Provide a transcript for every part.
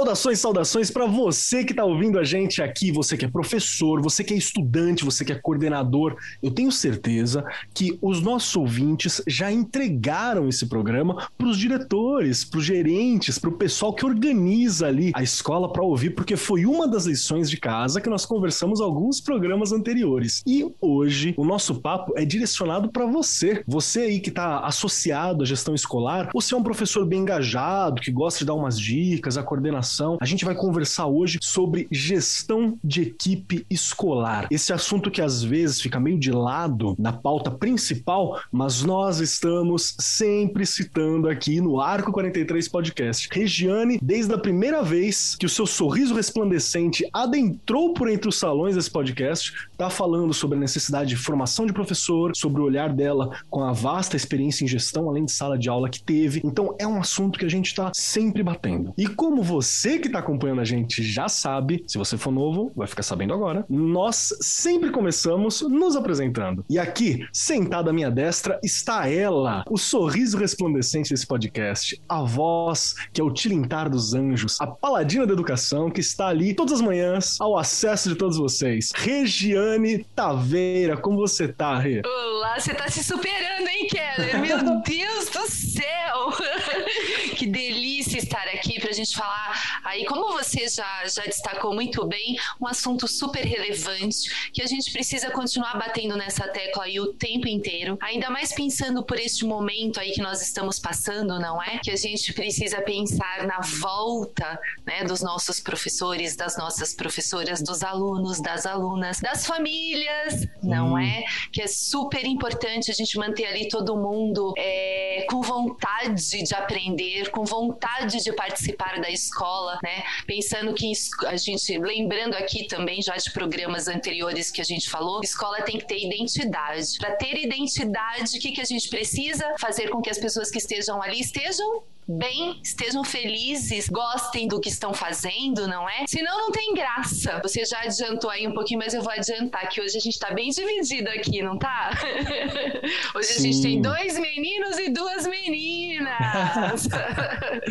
Saudações, saudações para você que está ouvindo a gente aqui, você que é professor, você que é estudante, você que é coordenador. Eu tenho certeza que os nossos ouvintes já entregaram esse programa para os diretores, para os gerentes, para o pessoal que organiza ali a escola para ouvir, porque foi uma das lições de casa que nós conversamos alguns programas anteriores. E hoje o nosso papo é direcionado para você, você aí que está associado à gestão escolar, você é um professor bem engajado, que gosta de dar umas dicas, a coordenação a gente vai conversar hoje sobre gestão de equipe escolar. Esse assunto que às vezes fica meio de lado na pauta principal, mas nós estamos sempre citando aqui no Arco 43 Podcast. Regiane, desde a primeira vez que o seu sorriso resplandecente adentrou por entre os salões desse podcast, tá falando sobre a necessidade de formação de professor, sobre o olhar dela com a vasta experiência em gestão, além de sala de aula que teve. Então é um assunto que a gente está sempre batendo. E como você você que está acompanhando a gente já sabe, se você for novo, vai ficar sabendo agora. Nós sempre começamos nos apresentando. E aqui, sentada à minha destra, está ela, o sorriso resplandecente desse podcast, a voz que é o tilintar dos anjos, a paladina da educação que está ali todas as manhãs ao acesso de todos vocês. Regiane Taveira, como você tá, Rê? Olá, você tá se superando, hein, Keller? Meu Deus do céu! que delícia gente falar Aí, como você já, já destacou muito bem, um assunto super relevante que a gente precisa continuar batendo nessa tecla aí o tempo inteiro, ainda mais pensando por este momento aí que nós estamos passando, não é? Que a gente precisa pensar na volta, né, dos nossos professores, das nossas professoras, dos alunos, das alunas, das famílias, não hum. é? Que é super importante a gente manter ali todo mundo é, com vontade de aprender, com vontade de participar da escola escola, né? Pensando que a gente, lembrando aqui também já de programas anteriores que a gente falou, escola tem que ter identidade. Para ter identidade, o que, que a gente precisa? Fazer com que as pessoas que estejam ali estejam bem, estejam felizes, gostem do que estão fazendo, não é? Senão não tem graça. Você já adiantou aí um pouquinho, mas eu vou adiantar que hoje a gente tá bem dividido aqui, não tá? hoje Sim. a gente tem dois meninos e duas meninas.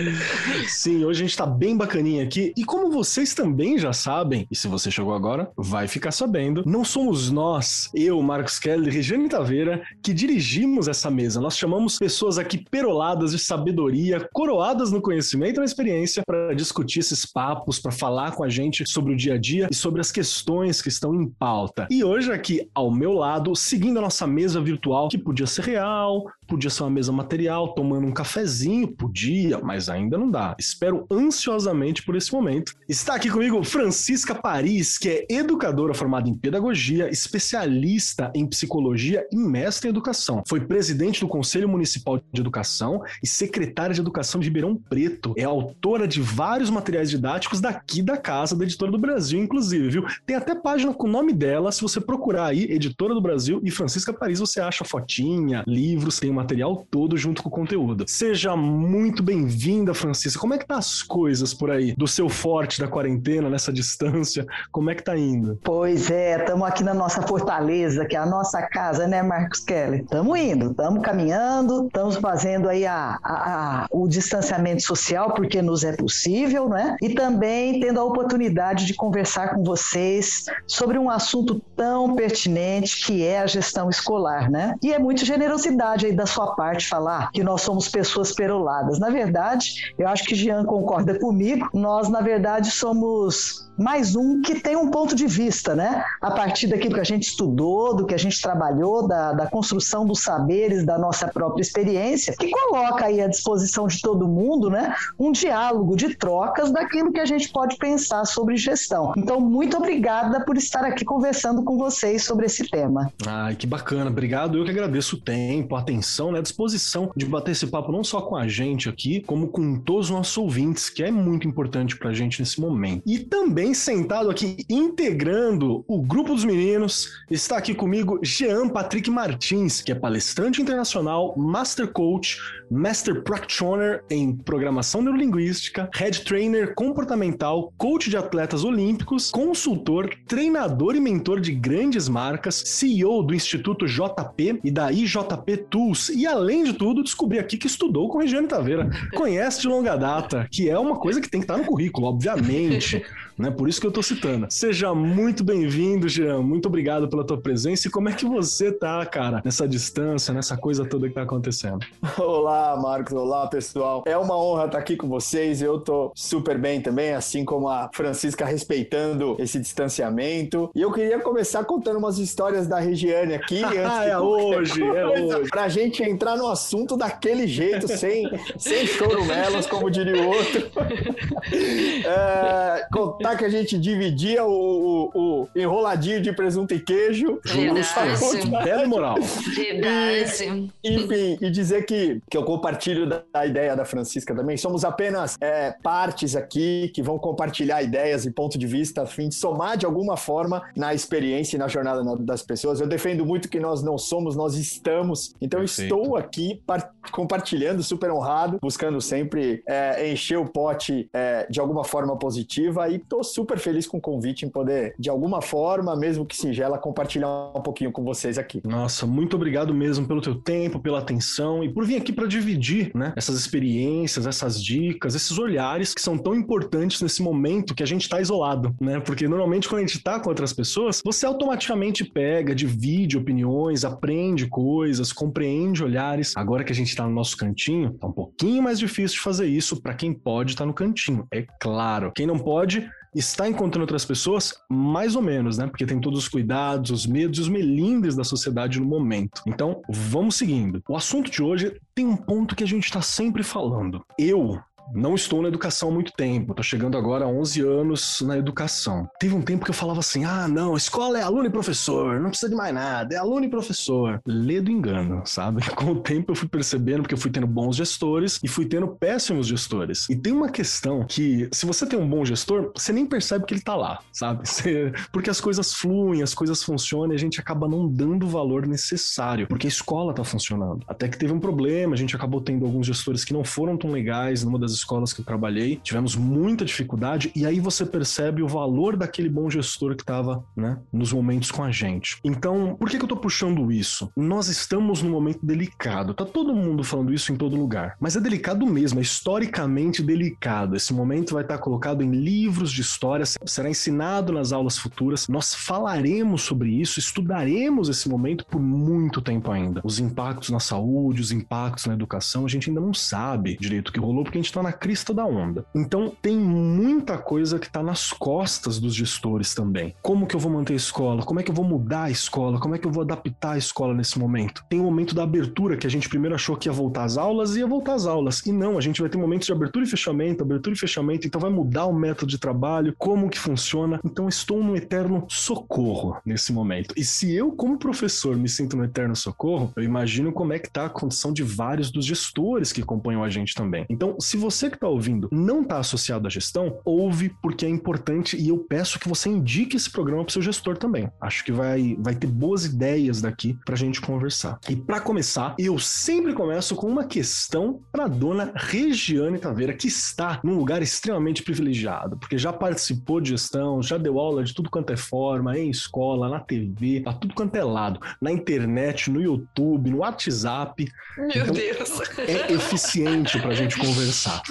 Sim, hoje a gente tá bem bacaninha aqui. E como vocês também já sabem, e se você chegou agora, vai ficar sabendo, não somos nós, eu, Marcos Keller e Regiane Taveira, que dirigimos essa mesa. Nós chamamos pessoas aqui peroladas de sabedoria, coroadas no conhecimento e na experiência para discutir esses papos, para falar com a gente sobre o dia a dia e sobre as questões que estão em pauta. E hoje aqui ao meu lado, seguindo a nossa mesa virtual, que podia ser real, podia ser uma mesa material, tomando um cafezinho, podia, mas ainda não dá. Espero ansiosamente por esse momento. Está aqui comigo Francisca Paris, que é educadora formada em pedagogia, especialista em psicologia e mestre em educação. Foi presidente do Conselho Municipal de Educação e secretária de Educação de Ribeirão Preto. É autora de vários materiais didáticos daqui da casa, da Editora do Brasil, inclusive, viu? Tem até página com o nome dela, se você procurar aí, Editora do Brasil e Francisca Paris, você acha fotinha, livros, tem o material todo junto com o conteúdo. Seja muito bem-vinda, Francisca. Como é que tá as coisas por aí? Do seu forte da quarentena, nessa distância, como é que tá indo? Pois é, estamos aqui na nossa fortaleza, que é a nossa casa, né, Marcos Keller? Estamos indo, estamos caminhando, estamos fazendo aí a, a, a, o distanciamento social, porque nos é possível, né? E também tendo a oportunidade de conversar com vocês sobre um assunto tão pertinente que é a gestão escolar, né? E é muito generosidade aí da sua parte falar que nós somos pessoas peroladas. Na verdade, eu acho que Jean concorda comigo, nós, na verdade, somos mais um que tem um ponto de vista, né? A partir daquilo que a gente estudou, do que a gente trabalhou, da, da construção dos saberes, da nossa própria experiência, que coloca aí à disposição de todo mundo, né? Um diálogo de trocas daquilo que a gente pode pensar sobre gestão. Então, muito obrigada por estar aqui conversando com vocês sobre esse tema. Ai, que bacana. Obrigado. Eu que agradeço o tempo, a atenção, né, a disposição de bater esse papo não só com a gente aqui, como com todos os nossos ouvintes, que é muito importante pra gente nesse momento. E também sentado aqui, integrando o grupo dos meninos, está aqui comigo Jean Patrick Martins, que é palestrante internacional, master coach, master practitioner em programação neurolinguística, head trainer comportamental, coach de atletas olímpicos, consultor, treinador e mentor de grandes marcas, CEO do Instituto JP e da IJP Tools. E além de tudo, descobri aqui que estudou com Regiane Taveira. Conhece de longa data, que é uma coisa que tem que estar no currículo, obviamente. Né? Por isso que eu estou citando. Seja muito bem-vindo, Jean. Muito obrigado pela tua presença. E como é que você tá, cara, nessa distância, nessa coisa toda que tá acontecendo? Olá, Marcos. Olá, pessoal. É uma honra estar aqui com vocês. Eu tô super bem também, assim como a Francisca respeitando esse distanciamento. E eu queria começar contando umas histórias da Regiane aqui. ah, é hoje, é hoje. Pra gente entrar no assunto daquele jeito, sem, sem chorumelas, como diria o outro. é, contar que a gente dividia o, o, o enroladinho de presunto e queijo. Verdade. Moral. Verdade. E, enfim, e dizer que, que eu compartilho da, da ideia da Francisca também. Somos apenas é, partes aqui que vão compartilhar ideias e ponto de vista a fim de somar de alguma forma na experiência e na jornada das pessoas. Eu defendo muito que nós não somos, nós estamos. Então Perfeito. estou aqui compartilhando, super honrado, buscando sempre é, encher o pote é, de alguma forma positiva e tô super feliz com o convite em poder, de alguma forma, mesmo que singela, compartilhar um pouquinho com vocês aqui. Nossa, muito obrigado mesmo pelo teu tempo, pela atenção e por vir aqui para dividir, né, essas experiências, essas dicas, esses olhares que são tão importantes nesse momento que a gente está isolado, né? Porque normalmente quando a gente está com outras pessoas, você automaticamente pega, divide opiniões, aprende coisas, compreende olhares. Agora que a gente está no nosso cantinho, tá um pouquinho mais difícil de fazer isso para quem pode estar tá no cantinho. É claro. Quem não pode, está encontrando outras pessoas, mais ou menos, né? Porque tem todos os cuidados, os medos e os melindres da sociedade no momento. Então, vamos seguindo. O assunto de hoje tem um ponto que a gente está sempre falando. Eu, não estou na educação há muito tempo, tô chegando agora a 11 anos na educação. Teve um tempo que eu falava assim: ah, não, escola é aluno e professor, não precisa de mais nada, é aluno e professor. Lê do engano, sabe? Com o tempo eu fui percebendo, porque eu fui tendo bons gestores e fui tendo péssimos gestores. E tem uma questão que, se você tem um bom gestor, você nem percebe que ele tá lá, sabe? Você... porque as coisas fluem, as coisas funcionam e a gente acaba não dando o valor necessário, porque a escola tá funcionando. Até que teve um problema, a gente acabou tendo alguns gestores que não foram tão legais numa das escolas que eu trabalhei, tivemos muita dificuldade e aí você percebe o valor daquele bom gestor que estava, né, nos momentos com a gente. Então, por que, que eu tô puxando isso? Nós estamos num momento delicado. Tá todo mundo falando isso em todo lugar, mas é delicado mesmo, é historicamente delicado. Esse momento vai estar colocado em livros de história, será ensinado nas aulas futuras. Nós falaremos sobre isso, estudaremos esse momento por muito tempo ainda. Os impactos na saúde, os impactos na educação, a gente ainda não sabe direito o que rolou porque a gente tá na crista da onda. Então tem muita coisa que está nas costas dos gestores também. Como que eu vou manter a escola? Como é que eu vou mudar a escola? Como é que eu vou adaptar a escola nesse momento? Tem o momento da abertura que a gente primeiro achou que ia voltar às aulas e ia voltar às aulas. E não, a gente vai ter momentos de abertura e fechamento, abertura e fechamento, então vai mudar o método de trabalho, como que funciona. Então estou no eterno socorro nesse momento. E se eu, como professor, me sinto no eterno socorro, eu imagino como é que tá a condição de vários dos gestores que acompanham a gente também. Então, se você que está ouvindo não está associado à gestão, ouve porque é importante e eu peço que você indique esse programa para seu gestor também. Acho que vai, vai ter boas ideias daqui para a gente conversar. E para começar, eu sempre começo com uma questão para dona Regiane Taveira, que está num lugar extremamente privilegiado, porque já participou de gestão, já deu aula de tudo quanto é forma, em escola, na TV, a tudo quanto é lado, na internet, no YouTube, no WhatsApp. Meu então, Deus! É eficiente para a gente conversar.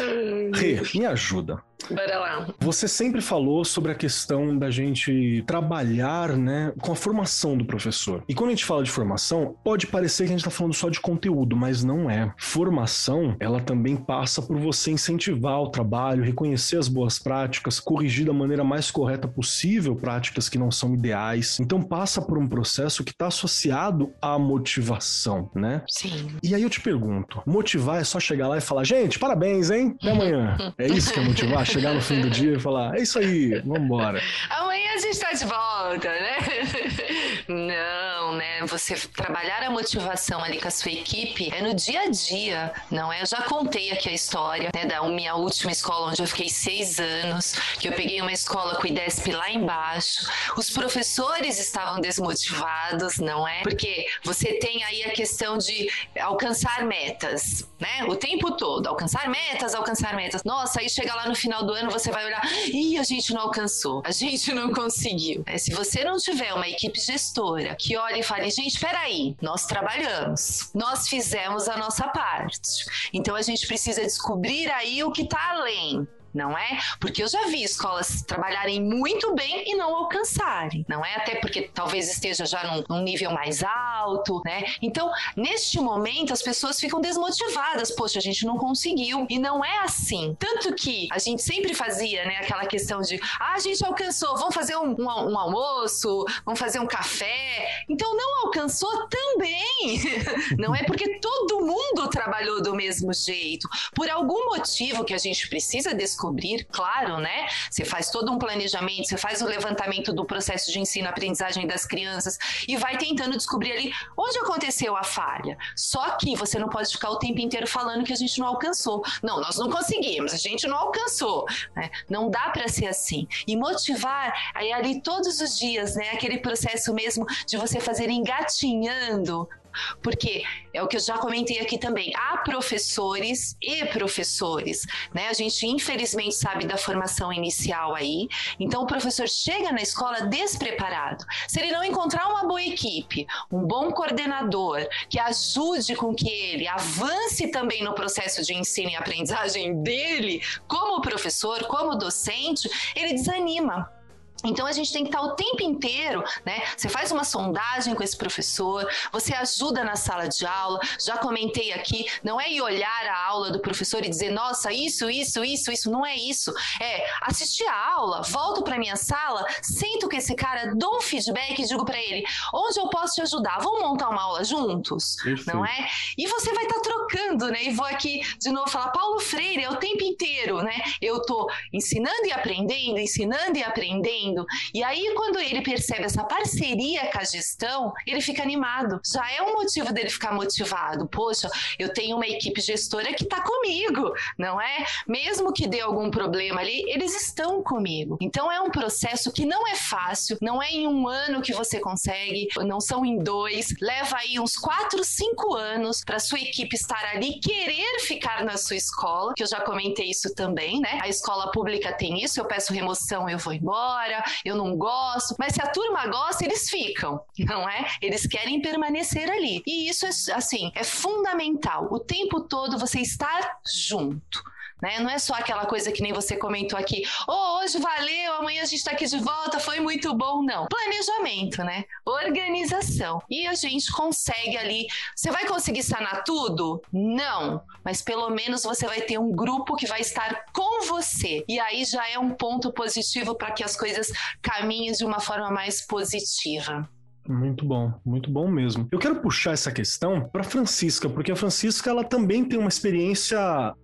Rê, me ajuda. Bora lá. Você sempre falou sobre a questão da gente trabalhar, né, com a formação do professor. E quando a gente fala de formação, pode parecer que a gente está falando só de conteúdo, mas não é. Formação, ela também passa por você incentivar o trabalho, reconhecer as boas práticas, corrigir da maneira mais correta possível práticas que não são ideais. Então passa por um processo que está associado à motivação, né? Sim. E aí eu te pergunto, motivar é só chegar lá e falar, gente, parabéns, hein? Até amanhã. É isso que é motivar? chegar no fim do dia e falar: é isso aí, vambora. Amanhã a gente tá de volta, né? Você trabalhar a motivação ali com a sua equipe é no dia a dia, não é? Eu já contei aqui a história né, da minha última escola, onde eu fiquei seis anos, que eu peguei uma escola com o IDESP lá embaixo. Os professores estavam desmotivados, não é? Porque você tem aí a questão de alcançar metas, né? O tempo todo, alcançar metas, alcançar metas. Nossa, aí chega lá no final do ano, você vai olhar, ih, a gente não alcançou, a gente não conseguiu. É, se você não tiver uma equipe gestora que olhe e fale, gente, peraí, nós trabalhamos, nós fizemos a nossa parte. Então a gente precisa descobrir aí o que está além não é? Porque eu já vi escolas trabalharem muito bem e não alcançarem, não é? Até porque talvez esteja já num, num, nível mais alto, né? Então, neste momento, as pessoas ficam desmotivadas. Poxa, a gente não conseguiu. E não é assim. Tanto que a gente sempre fazia, né, aquela questão de, ah, a gente alcançou, vamos fazer um, um, um almoço, vamos fazer um café. Então, não alcançou também. não é porque todo mundo trabalhou do mesmo jeito. Por algum motivo que a gente precisa descobrir descobrir, claro, né? Você faz todo um planejamento, você faz o levantamento do processo de ensino-aprendizagem das crianças e vai tentando descobrir ali onde aconteceu a falha. Só que você não pode ficar o tempo inteiro falando que a gente não alcançou. Não, nós não conseguimos, a gente não alcançou. Né? Não dá para ser assim. E motivar aí ali todos os dias, né? Aquele processo mesmo de você fazer engatinhando porque é o que eu já comentei aqui também. Há professores e professores, né? A gente infelizmente sabe da formação inicial aí. Então o professor chega na escola despreparado. Se ele não encontrar uma boa equipe, um bom coordenador que ajude com que ele avance também no processo de ensino e aprendizagem dele, como professor, como docente, ele desanima então a gente tem que estar o tempo inteiro, né? Você faz uma sondagem com esse professor, você ajuda na sala de aula. Já comentei aqui, não é ir olhar a aula do professor e dizer, nossa, isso, isso, isso, isso. Não é isso. É assistir a aula, volto para minha sala, sento com esse cara, dou um feedback e digo para ele, onde eu posso te ajudar? Vamos montar uma aula juntos, Perfeito. não é? E você vai estar tá trocando, né? E vou aqui de novo falar, Paulo Freire, é o tempo inteiro, né? Eu tô ensinando e aprendendo, ensinando e aprendendo e aí, quando ele percebe essa parceria com a gestão, ele fica animado. Já é um motivo dele ficar motivado. Poxa, eu tenho uma equipe gestora que está comigo, não é? Mesmo que dê algum problema ali, eles estão comigo. Então, é um processo que não é fácil, não é em um ano que você consegue, não são em dois. Leva aí uns quatro, cinco anos para sua equipe estar ali, querer ficar na sua escola, que eu já comentei isso também, né? A escola pública tem isso, eu peço remoção, eu vou embora eu não gosto. Mas se a turma gosta, eles ficam, não é? Eles querem permanecer ali. E isso é, assim, é fundamental. O tempo todo você estar junto. Né? Não é só aquela coisa que nem você comentou aqui, oh, hoje valeu, amanhã a gente está aqui de volta, foi muito bom. Não. Planejamento, né? Organização. E a gente consegue ali. Você vai conseguir sanar tudo? Não. Mas pelo menos você vai ter um grupo que vai estar com você. E aí já é um ponto positivo para que as coisas caminhem de uma forma mais positiva. Muito bom, muito bom mesmo. Eu quero puxar essa questão para Francisca, porque a Francisca ela também tem uma experiência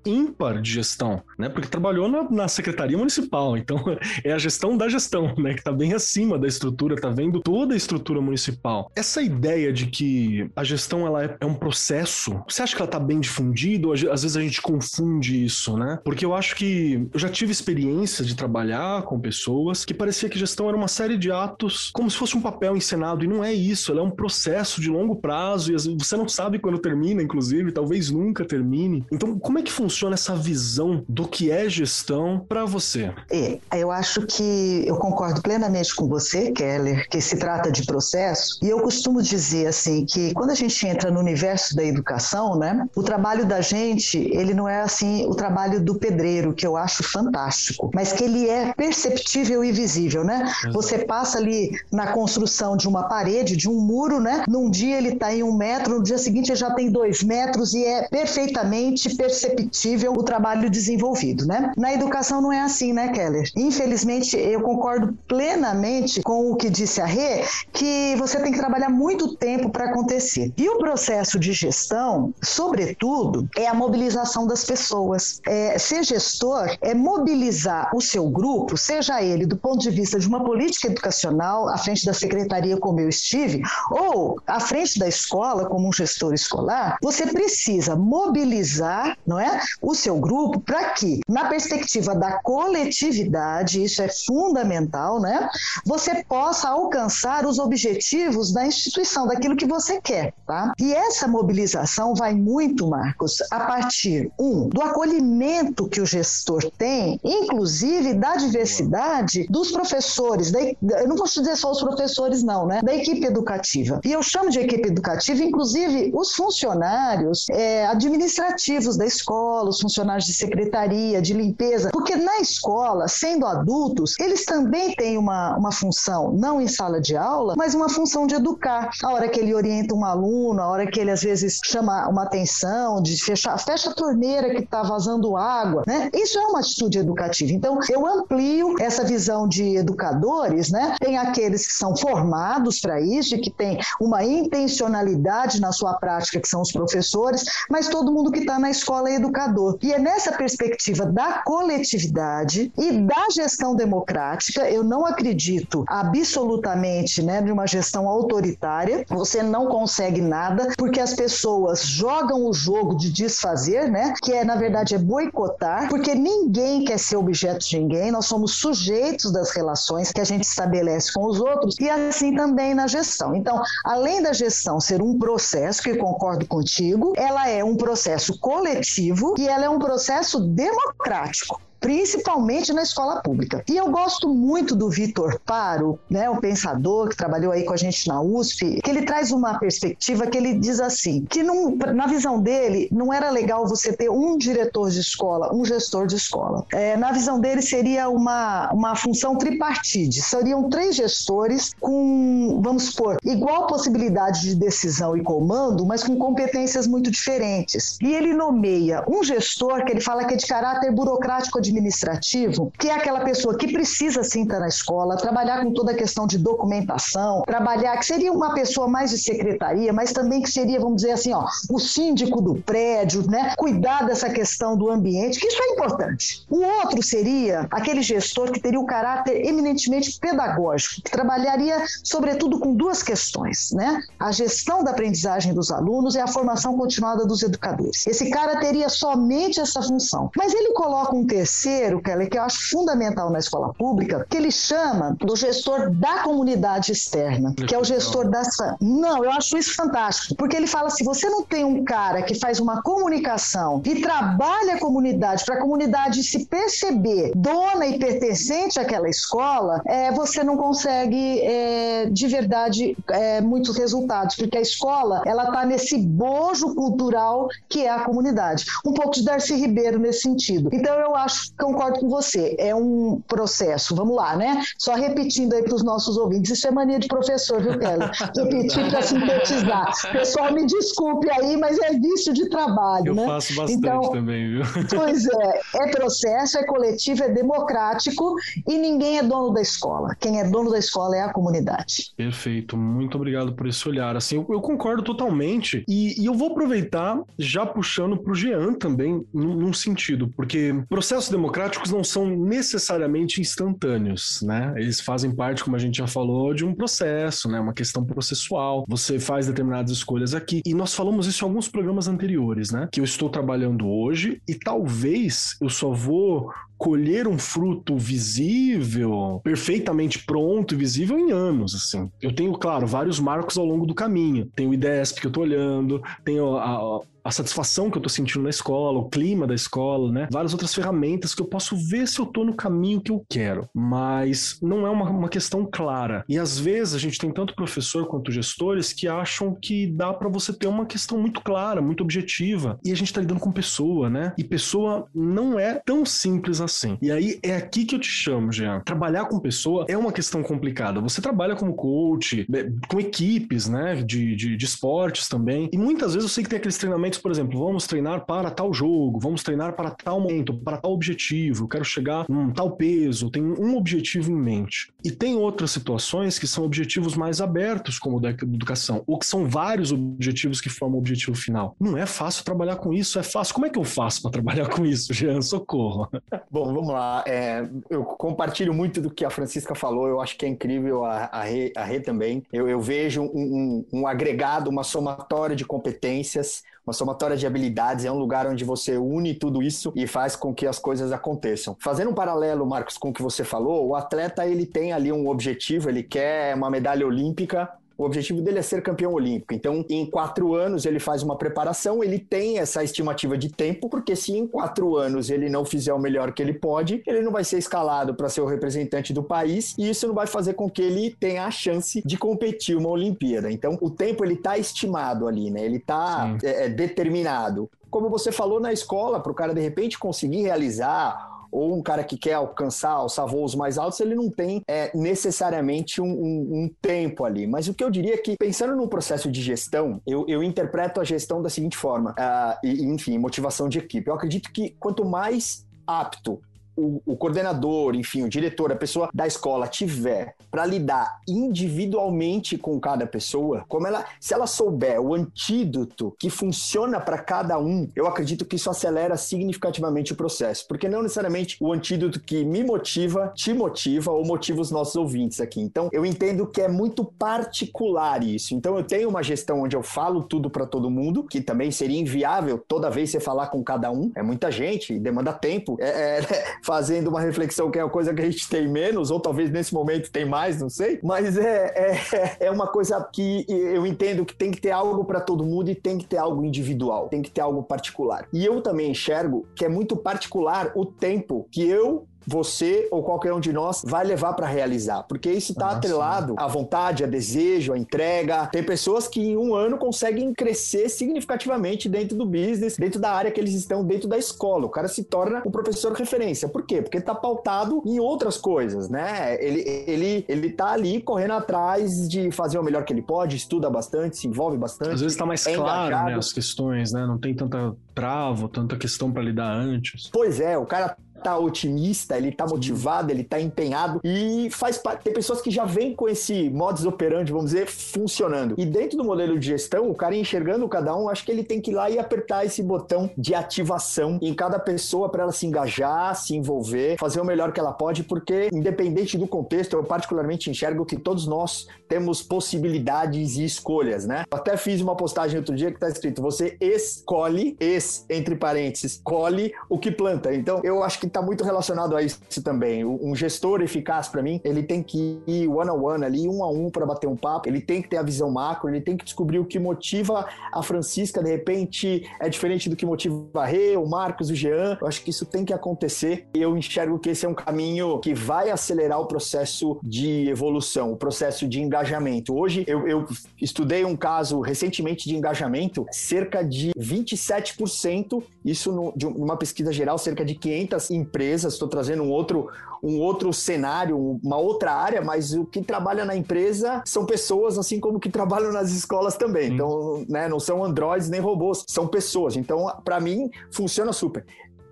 ímpar de gestão, né? Porque trabalhou na, na secretaria municipal, então é a gestão da gestão, né? Que está bem acima da estrutura, tá vendo toda a estrutura municipal. Essa ideia de que a gestão ela é, é um processo, você acha que ela está bem difundida? Às vezes a gente confunde isso, né? Porque eu acho que eu já tive experiência de trabalhar com pessoas que parecia que gestão era uma série de atos como se fosse um papel encenado e não é isso, ela é um processo de longo prazo e você não sabe quando termina, inclusive, talvez nunca termine. Então, como é que funciona essa visão do que é gestão para você? É, eu acho que eu concordo plenamente com você, Keller, que se trata de processo, e eu costumo dizer assim que quando a gente entra no universo da educação, né, o trabalho da gente, ele não é assim o trabalho do pedreiro, que eu acho fantástico, mas que ele é perceptível e visível, né? Você passa ali na construção de uma parede parede, de um muro, né? Num dia ele está em um metro, no dia seguinte ele já tem dois metros e é perfeitamente perceptível o trabalho desenvolvido, né? Na educação não é assim, né, Keller? Infelizmente, eu concordo plenamente com o que disse a Rê, que você tem que trabalhar muito tempo para acontecer. E o processo de gestão, sobretudo, é a mobilização das pessoas. É, ser gestor é mobilizar o seu grupo, seja ele do ponto de vista de uma política educacional, à frente da secretaria, como eu estive, ou à frente da escola, como um gestor escolar, você precisa mobilizar não é, o seu grupo para que, na perspectiva da coletividade, isso é fundamental, né, você possa alcançar os objetivos da instituição, daquilo que você quer. Tá? E essa mobilização vai muito, Marcos, a partir, um, do acolhimento que o gestor tem, inclusive da diversidade dos professores, da, eu não vou dizer só os professores, não, né? Da equipe educativa. E eu chamo de equipe educativa, inclusive, os funcionários é, administrativos da escola, os funcionários de secretaria, de limpeza, porque na escola, sendo adultos, eles também têm uma, uma função, não em sala de aula, mas uma função de educar. A hora que ele orienta um aluno, a hora que ele às vezes chama uma atenção, de fechar, fecha a torneira que está vazando água, né? Isso é uma atitude educativa. Então, eu amplio essa visão de educadores, né? Tem aqueles que são formados para isso e que tem uma intencionalidade na sua prática, que são os professores, mas todo mundo que está na escola é educador. E é nessa perspectiva da coletividade e da gestão democrática, eu não acredito absolutamente né, de uma gestão autoritária, você não consegue nada, porque as pessoas jogam o jogo de desfazer, né? Que é, na verdade, é boicotar, porque ninguém quer ser objeto de ninguém, nós somos sujeitos das relações que a gente estabelece com os outros e assim também na gestão. Então, além da gestão ser um processo, que concordo contigo, ela é um processo coletivo e ela é um processo democrático principalmente na escola pública. E eu gosto muito do Vitor Paro, né, o pensador que trabalhou aí com a gente na USP, que ele traz uma perspectiva que ele diz assim, que na visão dele não era legal você ter um diretor de escola, um gestor de escola. É, na visão dele seria uma, uma função tripartite, seriam três gestores com, vamos supor, igual possibilidade de decisão e comando, mas com competências muito diferentes. E ele nomeia um gestor que ele fala que é de caráter burocrático administrativo, que é aquela pessoa que precisa sim estar na escola, trabalhar com toda a questão de documentação, trabalhar, que seria uma pessoa mais de secretaria, mas também que seria, vamos dizer assim, ó, o síndico do prédio, né? Cuidar dessa questão do ambiente, que isso é importante. O outro seria aquele gestor que teria o um caráter eminentemente pedagógico, que trabalharia, sobretudo, com duas questões, né? A gestão da aprendizagem dos alunos e a formação continuada dos educadores. Esse cara teria somente essa função. Mas ele coloca um terceiro terceiro, Kelly, que eu acho fundamental na escola pública, que ele chama do gestor da comunidade externa, que é o gestor dessa. Não, eu acho isso fantástico, porque ele fala assim: você não tem um cara que faz uma comunicação e trabalha a comunidade para a comunidade se perceber dona e pertencente àquela escola, é, você não consegue é, de verdade é, muitos resultados, porque a escola ela está nesse bojo cultural que é a comunidade. Um pouco de Darcy Ribeiro nesse sentido. Então eu acho concordo com você, é um processo, vamos lá, né? Só repetindo aí para os nossos ouvintes, isso é mania de professor, viu, Kelly? Repetir para sintetizar. Pessoal, me desculpe aí, mas é vício de trabalho, Eu né? Eu faço bastante então, também, viu? Pois é, é processo, é coletivo, é democrático e ninguém é dono da escola. Quem é dono da escola é a comunidade. Perfeito, muito obrigado por esse olhar. Assim, eu, eu concordo totalmente e, e, eu vou aproveitar já puxando para o Jean também, num, num sentido, porque processo democráticos não são necessariamente instantâneos, né? Eles fazem parte, como a gente já falou, de um processo, né? Uma questão processual. Você faz determinadas escolhas aqui. E nós falamos isso em alguns programas anteriores, né? Que eu estou trabalhando hoje e talvez eu só vou colher um fruto visível, perfeitamente pronto e visível em anos, assim. Eu tenho, claro, vários marcos ao longo do caminho. Tenho o IDESP que eu tô olhando, tenho a, a a satisfação que eu tô sentindo na escola, o clima da escola, né? Várias outras ferramentas que eu posso ver se eu tô no caminho que eu quero. Mas não é uma, uma questão clara. E às vezes a gente tem tanto professor quanto gestores que acham que dá para você ter uma questão muito clara, muito objetiva. E a gente tá lidando com pessoa, né? E pessoa não é tão simples assim. E aí é aqui que eu te chamo, Jean. Trabalhar com pessoa é uma questão complicada. Você trabalha como coach, com equipes, né? De, de, de esportes também. E muitas vezes eu sei que tem aqueles treinamentos por exemplo, vamos treinar para tal jogo, vamos treinar para tal momento, para tal objetivo, quero chegar num tal peso, tenho um objetivo em mente. E tem outras situações que são objetivos mais abertos, como o da educação, ou que são vários objetivos que formam o objetivo final. Não é fácil trabalhar com isso, é fácil. Como é que eu faço para trabalhar com isso, Jean? Socorro. Bom, vamos lá. É, eu compartilho muito do que a Francisca falou, eu acho que é incrível a, a, Rê, a Rê também. Eu, eu vejo um, um, um, agregado, uma somatória de competências, uma somatória de habilidades, é um lugar onde você une tudo isso e faz com que as coisas aconteçam. Fazendo um paralelo, Marcos, com o que você falou, o atleta ele tem ali um objetivo, ele quer uma medalha olímpica, o objetivo dele é ser campeão olímpico. Então, em quatro anos, ele faz uma preparação, ele tem essa estimativa de tempo, porque se em quatro anos ele não fizer o melhor que ele pode, ele não vai ser escalado para ser o representante do país, e isso não vai fazer com que ele tenha a chance de competir uma Olimpíada. Então, o tempo ele está estimado ali, né? Ele está é, é, determinado. Como você falou na escola, para o cara de repente conseguir realizar ou um cara que quer alcançar, alçar voos mais altos, ele não tem é, necessariamente um, um, um, tempo ali. Mas o que eu diria é que, pensando no processo de gestão, eu, eu interpreto a gestão da seguinte forma, uh, e, enfim, motivação de equipe. Eu acredito que quanto mais apto o, o, coordenador, enfim, o diretor, a pessoa da escola tiver para lidar individualmente com cada pessoa, como ela, se ela souber o antídoto que funciona para cada um, eu acredito que isso acelera significativamente o processo, porque não necessariamente o antídoto que me motiva te motiva ou motiva os nossos ouvintes aqui. Então, eu entendo que é muito particular isso. Então, eu tenho uma gestão onde eu falo tudo para todo mundo, que também seria inviável toda vez você falar com cada um. É muita gente, demanda tempo. É, é, fazendo uma reflexão que é uma coisa que a gente tem menos, ou talvez nesse momento tem mais, não sei. Mas é, é, é uma coisa que eu entendo que tem que ter algo para todo mundo e tem que ter algo individual, tem que ter algo particular. E eu também enxergo que é muito particular o tempo que eu você ou qualquer um de nós vai levar para realizar, porque isso está atrelado à vontade, a desejo, à entrega. Tem pessoas que em um ano conseguem crescer significativamente dentro do business, dentro da área que eles estão, dentro da escola. O cara se torna um professor referência. Por quê? Porque ele está pautado em outras coisas, né? Ele, ele, ele tá ali correndo atrás de fazer o melhor que ele pode, estuda bastante, se envolve bastante. Às vezes está mais é claro, né, as questões, né? Não tem tanta travo, tanta questão para lidar antes. Pois é, o cara tá otimista, ele tá motivado, ele tá empenhado e faz parte. Tem pessoas que já vêm com esse modus operandi, vamos dizer, funcionando. E dentro do modelo de gestão, o cara enxergando cada um, acho que ele tem que ir lá e apertar esse botão de ativação em cada pessoa para ela se engajar, se envolver, fazer o melhor que ela pode, porque independente do contexto, eu particularmente enxergo que todos nós temos possibilidades e escolhas, né? Eu até fiz uma postagem outro dia que tá escrito: você escolhe, es, entre parênteses, colhe o que planta. Então, eu acho que está muito relacionado a isso também. Um gestor eficaz, para mim, ele tem que ir one on one ali, um a um, para bater um papo. Ele tem que ter a visão macro, ele tem que descobrir o que motiva a Francisca, de repente, é diferente do que motiva a Rê, o Marcos, o Jean. Eu acho que isso tem que acontecer. E eu enxergo que esse é um caminho que vai acelerar o processo de evolução, o processo de engajamento. Hoje, eu, eu estudei um caso recentemente de engajamento, cerca de 27%, isso no, de uma pesquisa geral, cerca de 500 empresas, estou trazendo um outro, um outro cenário, uma outra área, mas o que trabalha na empresa são pessoas, assim como que trabalham nas escolas também. Hum. Então, né, não são androides nem robôs, são pessoas. Então, para mim, funciona super.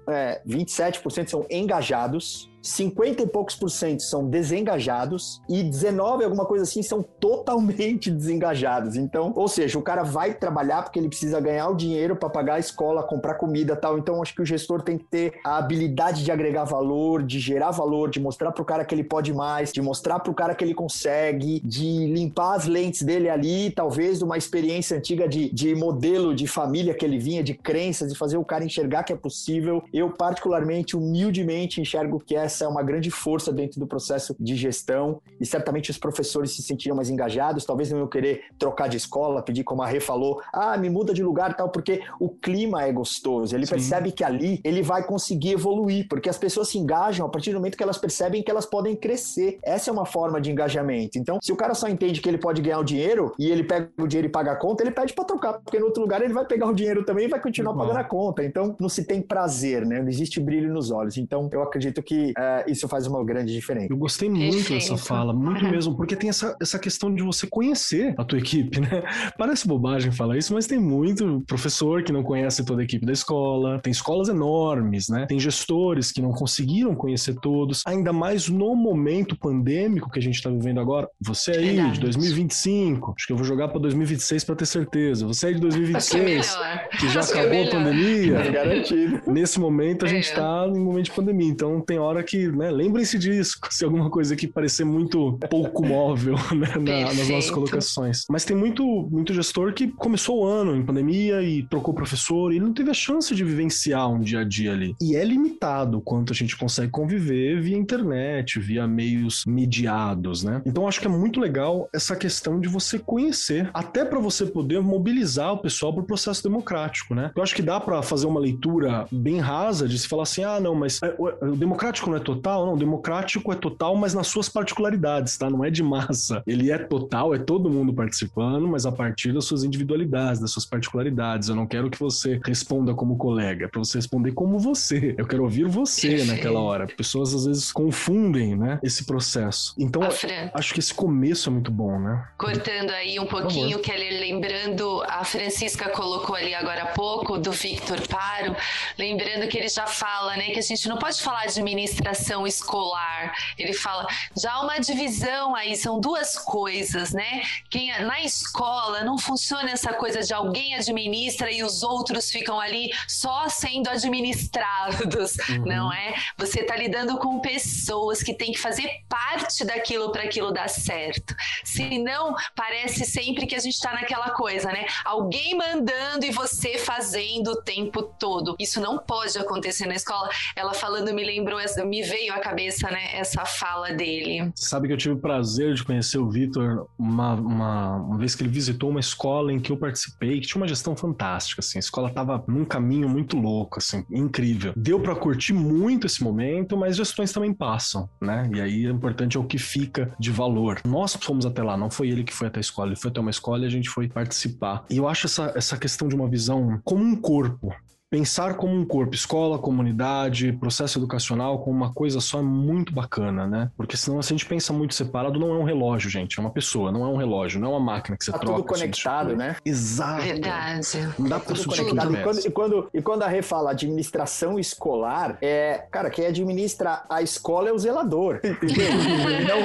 É, 27% são engajados, 50 e poucos por cento são desengajados e 19, alguma coisa assim, são totalmente desengajados. Então, ou seja, o cara vai trabalhar porque ele precisa ganhar o dinheiro para pagar a escola, comprar comida tal. Então, acho que o gestor tem que ter a habilidade de agregar valor, de gerar valor, de mostrar pro cara que ele pode mais, de mostrar pro cara que ele consegue, de limpar as lentes dele ali, talvez de uma experiência antiga de, de modelo de família que ele vinha, de crenças, de fazer o cara enxergar que é possível. Eu, particularmente, humildemente, enxergo que é essa é uma grande força dentro do processo de gestão e certamente os professores se sentiram mais engajados, talvez não iam querer trocar de escola, pedir como a Rê falou, ah, me muda de lugar e tal, porque o clima é gostoso, ele Sim. percebe que ali ele vai conseguir evoluir, porque as pessoas se engajam a partir do momento que elas percebem que elas podem crescer. Essa é uma forma de engajamento. Então, se o cara só entende que ele pode ganhar o dinheiro e ele pega o dinheiro e paga a conta, ele pede para trocar, porque no outro lugar ele vai pegar o dinheiro também e vai continuar pagando a conta. Então, não se tem prazer, né? Não existe brilho nos olhos. Então, eu acredito que é, isso faz uma grande diferença. Eu gostei muito Perfeito. dessa fala, muito mesmo, porque tem essa, essa questão de você conhecer a tua equipe, né? Parece bobagem falar isso, mas tem muito professor que não conhece toda a equipe da escola, tem escolas enormes, né? Tem gestores que não conseguiram conhecer todos, ainda mais no momento pandêmico que a gente está vivendo agora. Você aí, Verdade. de 2025, acho que eu vou jogar para 2026 para ter certeza. Você aí de 2026, que, que já acho acabou que é a pandemia. É garantido. Nesse momento a gente está é. em momento de pandemia, então tem hora que, né, lembrem-se disso, se alguma coisa que parecer muito pouco móvel né, na, nas nossas colocações. Mas tem muito, muito gestor que começou o ano em pandemia e trocou professor e não teve a chance de vivenciar um dia a dia ali. E é limitado quanto a gente consegue conviver via internet, via meios mediados, né? Então acho que é muito legal essa questão de você conhecer, até para você poder mobilizar o pessoal para o processo democrático, né? Eu acho que dá para fazer uma leitura bem rasa de se falar assim: ah, não, mas é, o democrático não é total? Não, o democrático é total, mas nas suas particularidades, tá? Não é de massa. Ele é total, é todo mundo participando, mas a partir das suas individualidades, das suas particularidades. Eu não quero que você responda como colega, é para você responder como você. Eu quero ouvir você naquela hora. Pessoas às vezes confundem, né, esse processo. Então, acho que esse começo é muito bom, né? Cortando aí um pouquinho, Keller, lembrando, a Francisca colocou ali agora há pouco do Victor Paro, lembrando que ele já fala, né, que a gente não pode falar de administração escolar. Ele fala, já há uma divisão aí, são duas coisas, né? Quem na escola não funciona essa coisa de alguém administra e os outros ficam ali só sendo administrados, uhum. não é? Você está lidando com pessoas que têm que fazer parte daquilo para aquilo dar certo. Senão, parece sempre que a gente está naquela coisa, né? Alguém mandando e você fazendo o tempo todo. Isso não pode acontecer na escola. Ela falando me lembrou, me veio à cabeça, né, essa fala dele. Sabe que eu tive o prazer de conhecer o Vitor uma, uma, uma vez que ele visitou uma escola em que eu participei, que tinha uma gestão fantástica, assim. A escola tava num caminho muito louco, assim, incrível. Deu para curtir muito esse momento, mas gestões também passam, né? E aí é importante é o que fica de valor. Nós fomos até lá, não foi ele que foi até a escola, ele foi até uma escola e a gente foi participar. E eu acho essa, essa questão de uma visão como um corpo, pensar como um corpo, escola, comunidade, processo educacional como uma coisa só é muito bacana, né? Porque senão se a gente pensa muito separado, não é um relógio, gente, é uma pessoa, não é um relógio, não é uma máquina que você tá troca. Tudo conectado, né? Exato. Verdade. Não dá pra tudo conectado. E quando, e, quando, e quando a Rê fala administração escolar, é, cara, quem administra a escola é o zelador, entendeu? então,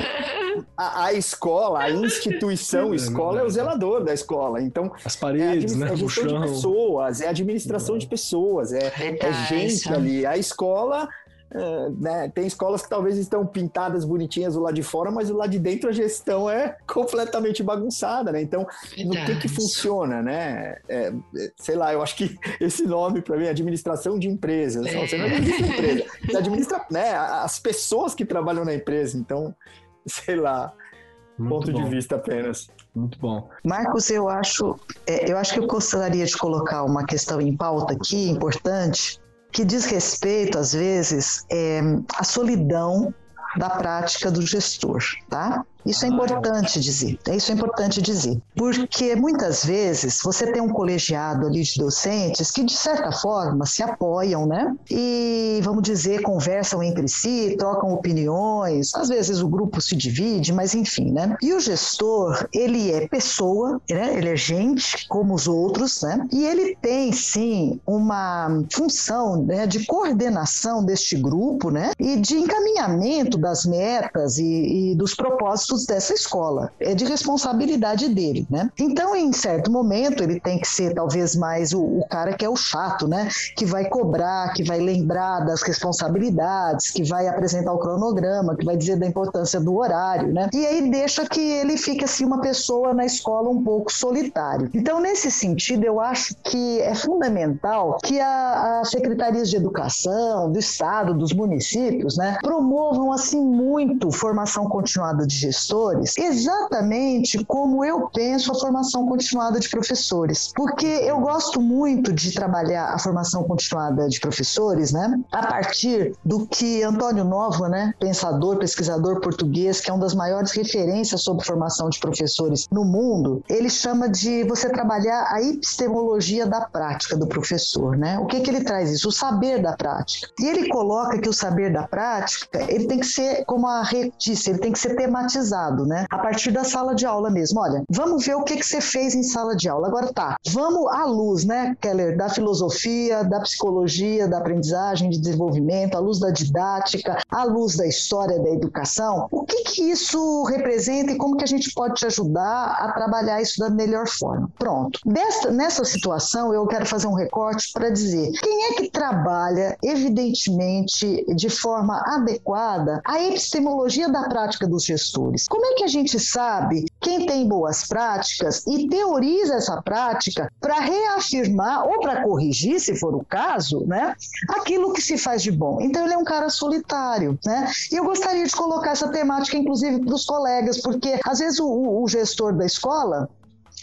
a, a, escola, a instituição escola é o zelador da escola. Então, as paredes, é né? É gestão de pessoas, é administração de pessoas pessoas, é, é gente ali. A escola é, né, tem escolas que talvez estão pintadas bonitinhas do lado de fora, mas do lado de dentro a gestão é completamente bagunçada, né? Então, Verdade. no que que funciona, né? É, é, sei lá, eu acho que esse nome para mim é administração de empresas. É. Você não administra empresa, você administra né, as pessoas que trabalham na empresa. Então, sei lá, Muito ponto bom. de vista apenas. Muito bom. Marcos, eu acho, é, eu acho que eu gostaria de colocar uma questão em pauta aqui, importante, que diz respeito, às vezes, é, à solidão da prática do gestor, tá? Isso é importante dizer. É isso é importante dizer. Porque muitas vezes você tem um colegiado ali de docentes que, de certa forma, se apoiam, né? E, vamos dizer, conversam entre si, trocam opiniões. Às vezes o grupo se divide, mas enfim, né? E o gestor, ele é pessoa, né? Ele é gente como os outros, né? E ele tem, sim, uma função né, de coordenação deste grupo, né? E de encaminhamento das metas e, e dos propósitos dessa escola. É de responsabilidade dele, né? Então, em certo momento, ele tem que ser talvez mais o, o cara que é o chato, né? Que vai cobrar, que vai lembrar das responsabilidades, que vai apresentar o cronograma, que vai dizer da importância do horário, né? E aí deixa que ele fique assim uma pessoa na escola um pouco solitário. Então, nesse sentido, eu acho que é fundamental que as secretarias de educação do estado, dos municípios, né, promovam assim muito formação continuada de gestão gestores exatamente como eu penso a formação continuada de professores. Porque eu gosto muito de trabalhar a formação continuada de professores, né? A partir do que Antônio Nova, né, pensador, pesquisador português, que é uma das maiores referências sobre formação de professores no mundo, ele chama de você trabalhar a epistemologia da prática do professor, né? O que que ele traz isso? O saber da prática. E ele coloca que o saber da prática, ele tem que ser, como a Rê disse, ele tem que ser tematizado, né? A partir da sala de aula mesmo. Olha, vamos ver o que que você fez em sala de aula. Agora tá, vamos à luz, né, Keller, da filosofia, da psicologia, da aprendizagem, de desenvolvimento, à luz da didática, à luz da história da educação. O que que isso representa e como que a gente pode te ajudar a trabalhar isso da melhor forma? Pronto. Desta, nessa situação, eu quero fazer um recorte para dizer quem é que trabalha, evidentemente, de forma adequada, a epistemologia da prática dos gestores. Como é que a gente sabe quem tem boas práticas e teoriza essa prática para reafirmar ou para corrigir, se for o caso, né, aquilo que se faz de bom? Então ele é um cara solitário, né? E eu gostaria de colocar essa temática, inclusive, para os colegas, porque às vezes o, o gestor da escola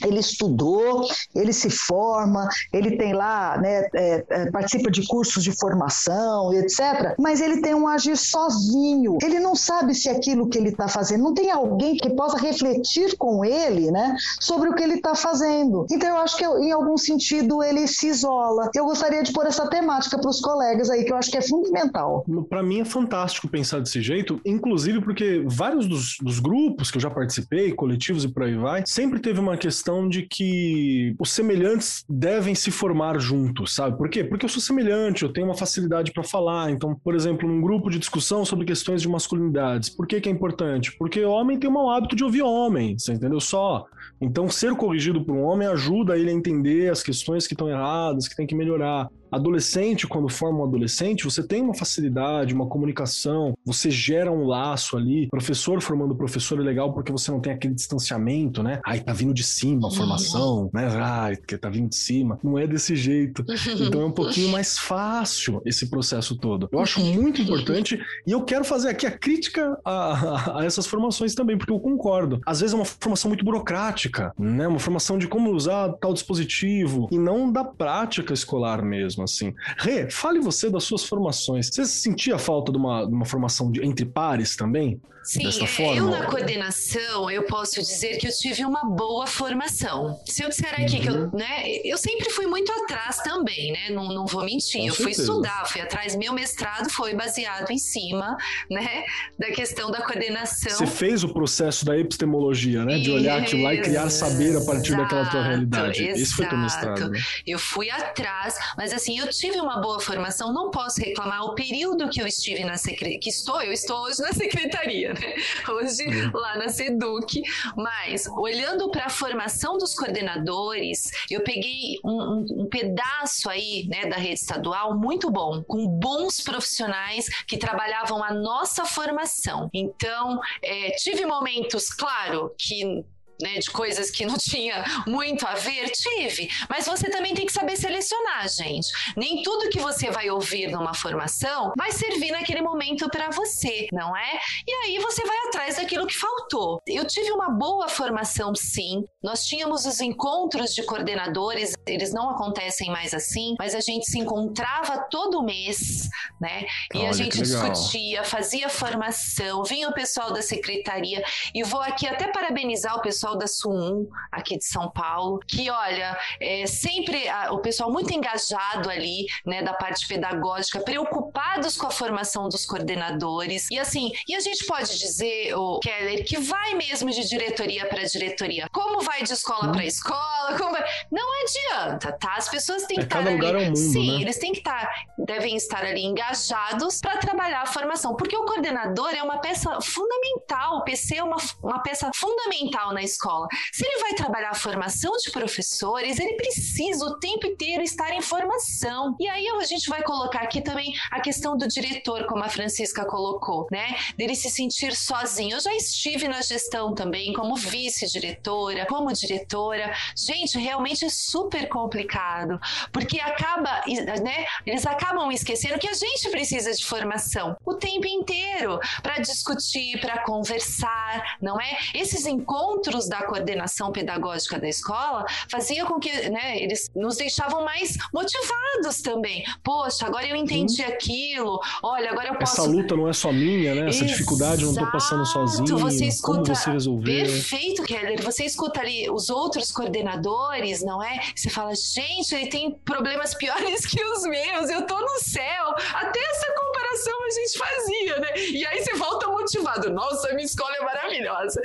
ele estudou, ele se forma, ele tem lá, né, é, é, participa de cursos de formação, etc. Mas ele tem um agir sozinho. Ele não sabe se aquilo que ele está fazendo, não tem alguém que possa refletir com ele, né, sobre o que ele está fazendo. Então eu acho que em algum sentido ele se isola. Eu gostaria de pôr essa temática para os colegas aí, que eu acho que é fundamental. Para mim é fantástico pensar desse jeito, inclusive porque vários dos, dos grupos que eu já participei, coletivos e por aí vai, sempre teve uma questão questão de que os semelhantes devem se formar juntos, sabe? Por quê? Porque eu sou semelhante, eu tenho uma facilidade para falar. Então, por exemplo, num grupo de discussão sobre questões de masculinidades, por que, que é importante? Porque homem tem o mau hábito de ouvir homem, você entendeu? Só. Então, ser corrigido por um homem ajuda ele a entender as questões que estão erradas, que tem que melhorar adolescente, quando forma um adolescente, você tem uma facilidade, uma comunicação, você gera um laço ali. Professor formando professor é legal porque você não tem aquele distanciamento, né? Ai, tá vindo de cima a formação, né? Ai, que tá vindo de cima. Não é desse jeito. Então é um pouquinho mais fácil esse processo todo. Eu acho muito importante e eu quero fazer aqui a crítica a, a, a essas formações também, porque eu concordo. Às vezes é uma formação muito burocrática, né? Uma formação de como usar tal dispositivo e não da prática escolar mesmo assim. Rê, fale você das suas formações. Você sentia falta de uma, de uma formação de, entre pares também? Sim, eu na coordenação, eu posso dizer que eu tive uma boa formação. Se eu disser aqui uhum. que eu, uhum. né, eu sempre fui muito atrás também, né, não, não vou mentir, Com eu certeza. fui estudar, fui atrás, meu mestrado foi baseado em cima, né, da questão da coordenação. Você fez o processo da epistemologia, né, de olhar aquilo lá e criar saber a partir exato, daquela tua realidade. Exato. Esse foi teu mestrado. Né? Eu fui atrás, mas assim, eu tive uma boa formação, não posso reclamar o período que eu estive na secretaria, que estou, eu estou hoje na secretaria, né? Hoje lá na Seduc. Mas, olhando para a formação dos coordenadores, eu peguei um, um, um, pedaço aí, né, da rede estadual muito bom, com bons profissionais que trabalhavam a nossa formação. Então, é, tive momentos, claro, que né, de coisas que não tinha muito a ver? Tive. Mas você também tem que saber selecionar, gente. Nem tudo que você vai ouvir numa formação vai servir naquele momento para você, não é? E aí você vai atrás daquilo que faltou. Eu tive uma boa formação, sim. Nós tínhamos os encontros de coordenadores, eles não acontecem mais assim, mas a gente se encontrava todo mês, né? E Olha, a gente discutia, fazia formação, vinha o pessoal da secretaria. E vou aqui até parabenizar o pessoal da SUM aqui de São Paulo, que olha, é sempre a, o pessoal muito engajado ali, né, da parte pedagógica, preocupados com a formação dos coordenadores. E assim, e a gente pode dizer, o Keller, que vai mesmo de diretoria para diretoria. Como vai de escola para escola? Como vai... Não adianta, tá? As pessoas têm que é, estar ali. É um mundo, Sim, né? eles têm que estar, devem estar ali engajados para trabalhar a formação, porque o coordenador é uma peça fundamental, o PC é uma, uma peça fundamental na escola escola. Se ele vai trabalhar a formação de professores, ele precisa o tempo inteiro estar em formação. E aí a gente vai colocar aqui também a questão do diretor, como a Francisca colocou, né? Dele se sentir sozinho. Eu já estive na gestão também como vice-diretora, como diretora. Gente, realmente é super complicado, porque acaba, né? Eles acabam esquecendo que a gente precisa de formação o tempo inteiro para discutir, para conversar, não é? Esses encontros da coordenação pedagógica da escola faziam com que, né, eles nos deixavam mais motivados também. Poxa, agora eu entendi hum. aquilo. Olha, agora eu posso. Essa luta não é só minha, né? Essa Exato. dificuldade eu não estou passando sozinho. Você escuta... Como você? Perfeito, Keller. Você escuta ali os outros coordenadores, não é? Você fala, gente, ele tem problemas piores que os meus. Eu tô no céu. Até essa comparação a gente fazia, né? E aí você volta motivado. Nossa, minha escola é maravilhosa.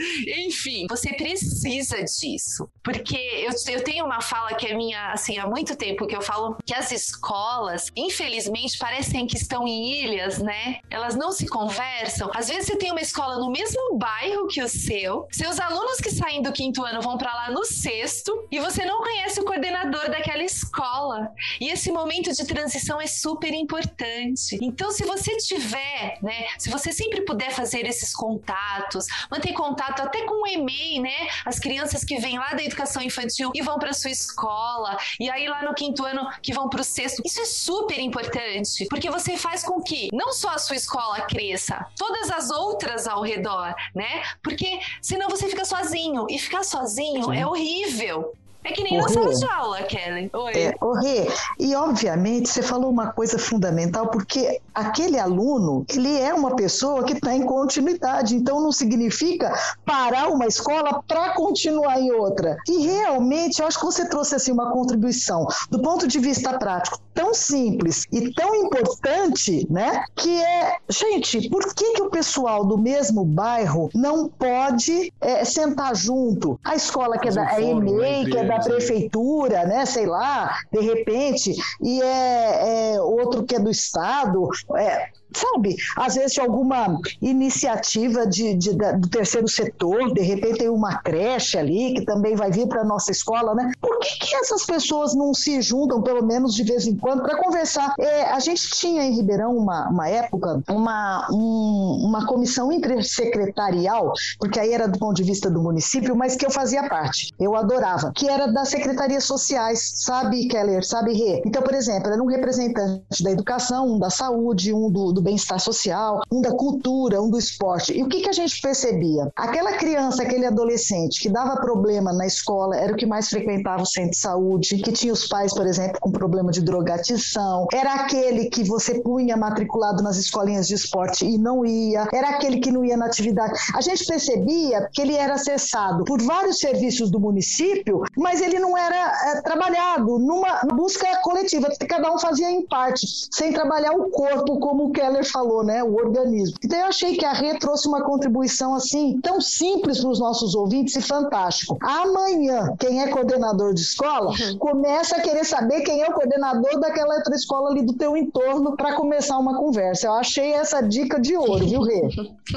Enfim, você precisa disso. Porque eu, eu tenho uma fala que é minha, assim, há muito tempo, que eu falo que as escolas, infelizmente, parecem que estão em ilhas, né? Elas não se conversam. Às vezes você tem uma escola no mesmo bairro que o seu, seus alunos que saem do quinto ano vão para lá no sexto, e você não conhece o coordenador daquela escola. E esse momento de transição é super importante. Então, se você tiver, né, se você sempre puder fazer esses contatos, manter contato até com o e-mail, né, as crianças que vêm lá da educação infantil e vão para sua escola, e aí lá no quinto ano que vão para o sexto, isso é super importante, porque você faz com que não só a sua escola cresça, todas as outras ao redor, né? Porque senão você fica sozinho e ficar sozinho Sim. é horrível. É que nem na sala de aula, Kelly. Oi. É, o Rê, e obviamente você falou uma coisa fundamental, porque aquele aluno, ele é uma pessoa que está em continuidade, então não significa parar uma escola para continuar em outra. E realmente, eu acho que você trouxe assim uma contribuição do ponto de vista prático tão simples e tão importante, né? Que é, gente, por que, que o pessoal do mesmo bairro não pode é, sentar junto? A escola que é da a EMEI, que é da prefeitura, né? Sei lá, de repente, e é, é outro que é do estado. É, sabe, às vezes de alguma iniciativa de, de, do terceiro setor, de repente tem uma creche ali que também vai vir para a nossa escola, né? Por que, que essas pessoas não se juntam, pelo menos de vez em quando, para conversar? É, a gente tinha em Ribeirão, uma, uma época, uma, um, uma comissão intersecretarial, porque aí era do ponto de vista do município, mas que eu fazia parte, eu adorava, que era das secretarias sociais, sabe, Keller, sabe, Rê? Então, por exemplo, era um representante da educação, um da saúde, um do, do bem-estar social, um da cultura, um do esporte. E o que, que a gente percebia? Aquela criança, aquele adolescente que dava problema na escola era o que mais frequentava o centro de saúde, que tinha os pais, por exemplo, com problema de drogatização, era aquele que você punha matriculado nas escolinhas de esporte e não ia, era aquele que não ia na atividade. A gente percebia que ele era acessado por vários serviços do município, mas ele não era é, trabalhado numa busca coletiva, cada um fazia em parte, sem trabalhar o corpo como o Keller falou, né? O organismo. Então eu achei que a Rê trouxe uma contribuição assim tão simples para os nossos ouvintes e fantástico. Amanhã, quem é coordenador de escola uhum. começa a querer saber quem é o coordenador daquela outra escola ali do teu entorno para começar uma conversa. Eu achei essa dica de ouro, viu, Rê?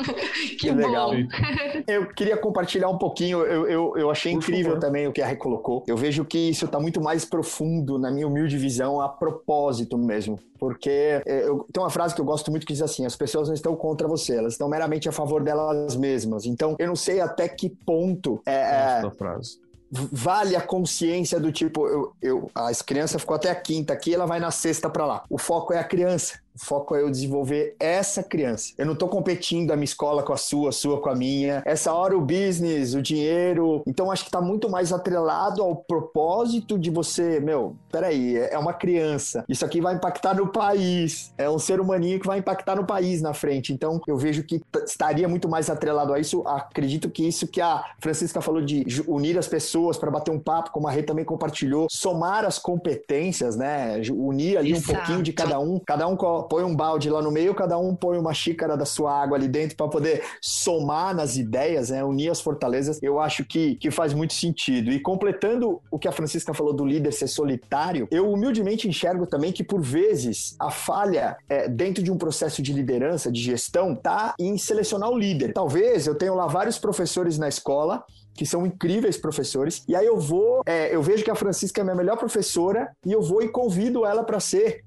que legal. Eu queria compartilhar um pouquinho. Eu, eu, eu achei Por incrível favor. também o que a Rê colocou. Eu vejo que isso está muito mais profundo, na minha humilde visão, a propósito mesmo. Porque é, eu, tem uma frase que eu gosto muito que diz assim: as pessoas não estão contra você, elas estão meramente a favor delas mesmas. Então, eu não sei até que ponto é, é frase vale a consciência do tipo, eu, eu, a criança ficou até a quinta aqui, ela vai na sexta para lá. O foco é a criança. O foco é eu desenvolver essa criança. Eu não estou competindo a minha escola com a sua, a sua com a minha. Essa hora o business, o dinheiro. Então acho que está muito mais atrelado ao propósito de você, meu, peraí, é uma criança. Isso aqui vai impactar no país. É um ser humaninho que vai impactar no país na frente. Então eu vejo que estaria muito mais atrelado a isso. Acredito que isso que a Francisca falou de unir as pessoas para bater um papo, como a Rê também compartilhou, somar as competências, né? Unir ali Exato. um pouquinho de cada um, cada um com põe um balde lá no meio, cada um põe uma xícara da sua água ali dentro para poder somar nas ideias, né, unir as fortalezas, eu acho que, que faz muito sentido. E completando o que a Francisca falou do líder ser solitário, eu humildemente enxergo também que, por vezes, a falha é, dentro de um processo de liderança, de gestão, tá em selecionar o líder. Talvez eu tenha lá vários professores na escola que são incríveis professores. E aí eu vou, é, eu vejo que a Francisca é minha melhor professora e eu vou e convido ela para ser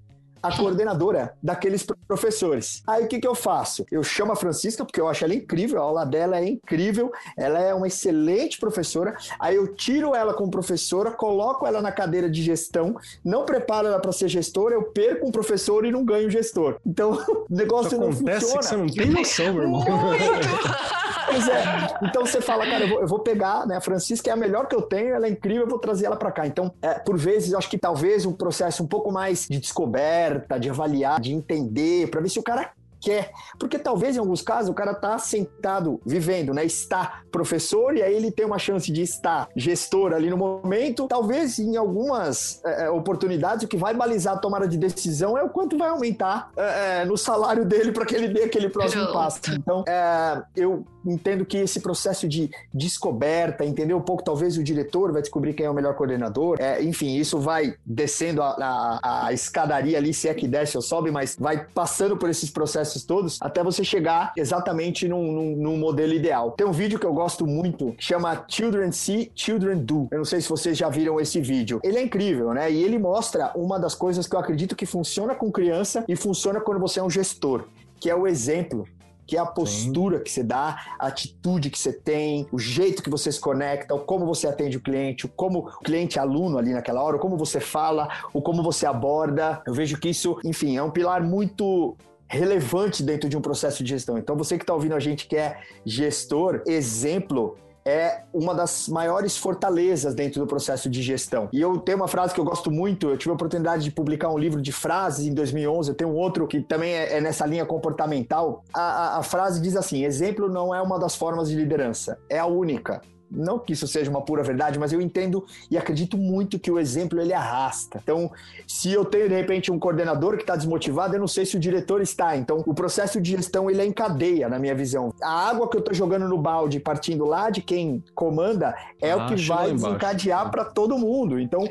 a coordenadora daqueles professores. Aí o que, que eu faço? Eu chamo a Francisca, porque eu acho ela incrível, a aula dela é incrível, ela é uma excelente professora. Aí eu tiro ela como professora, coloco ela na cadeira de gestão, não preparo ela para ser gestora, eu perco um professor e não ganho gestor. Então o negócio Isso não acontece funciona. que você não tem noção, meu irmão. Pois é. Então você fala, cara, eu vou, eu vou, pegar, né? A Francisca é a melhor que eu tenho, ela é incrível, eu vou trazer ela para cá. Então, é, por vezes, eu acho que talvez um processo um pouco mais de descoberta, de avaliar, de entender, para ver se o cara quer. Porque talvez em alguns casos o cara tá sentado, vivendo, né? Está professor e aí ele tem uma chance de estar gestor ali no momento. Talvez em algumas é, oportunidades o que vai balizar a tomada de decisão é o quanto vai aumentar é no salário dele para que ele dê aquele próximo passo. Então, é, eu entendo que esse processo de descoberta, entender um pouco, talvez o diretor vai descobrir quem é o melhor coordenador, é, enfim, isso vai descendo a, a, a, escadaria ali, se é que desce ou sobe, mas vai passando por esses processos todos até você chegar exatamente num, num, num modelo ideal. Tem um vídeo que eu gosto muito, que chama Children See, Children Do. Eu não sei se vocês já viram esse vídeo. Ele é incrível, né? E ele mostra uma das coisas que eu acredito que funciona com criança e funciona quando você é um gestor, que é o exemplo que é a postura Sim. que você dá, a atitude que você tem, o jeito que você se conecta, o como você atende o cliente, o como o cliente é aluno ali naquela hora, o como você fala, o como você aborda. Eu vejo que isso, enfim, é um pilar muito relevante dentro de um processo de gestão. Então, você que está ouvindo a gente que é gestor, exemplo é uma das maiores fortalezas dentro do processo de gestão. E eu tenho uma frase que eu gosto muito, eu tive a oportunidade de publicar um livro de frases em 2011, eu tenho outro que também é, é nessa linha comportamental. A, a, a frase diz assim: exemplo não é uma das formas de liderança, é a única não que isso seja uma pura verdade, mas eu entendo e acredito muito que o exemplo ele arrasta. Então, se eu tenho de repente um coordenador que está desmotivado, eu não sei se o diretor está. Então, o processo de gestão ele é em cadeia, na minha visão. A água que eu estou jogando no balde, partindo lá de quem comanda, é ah, o que vai desencadear para todo mundo. Então,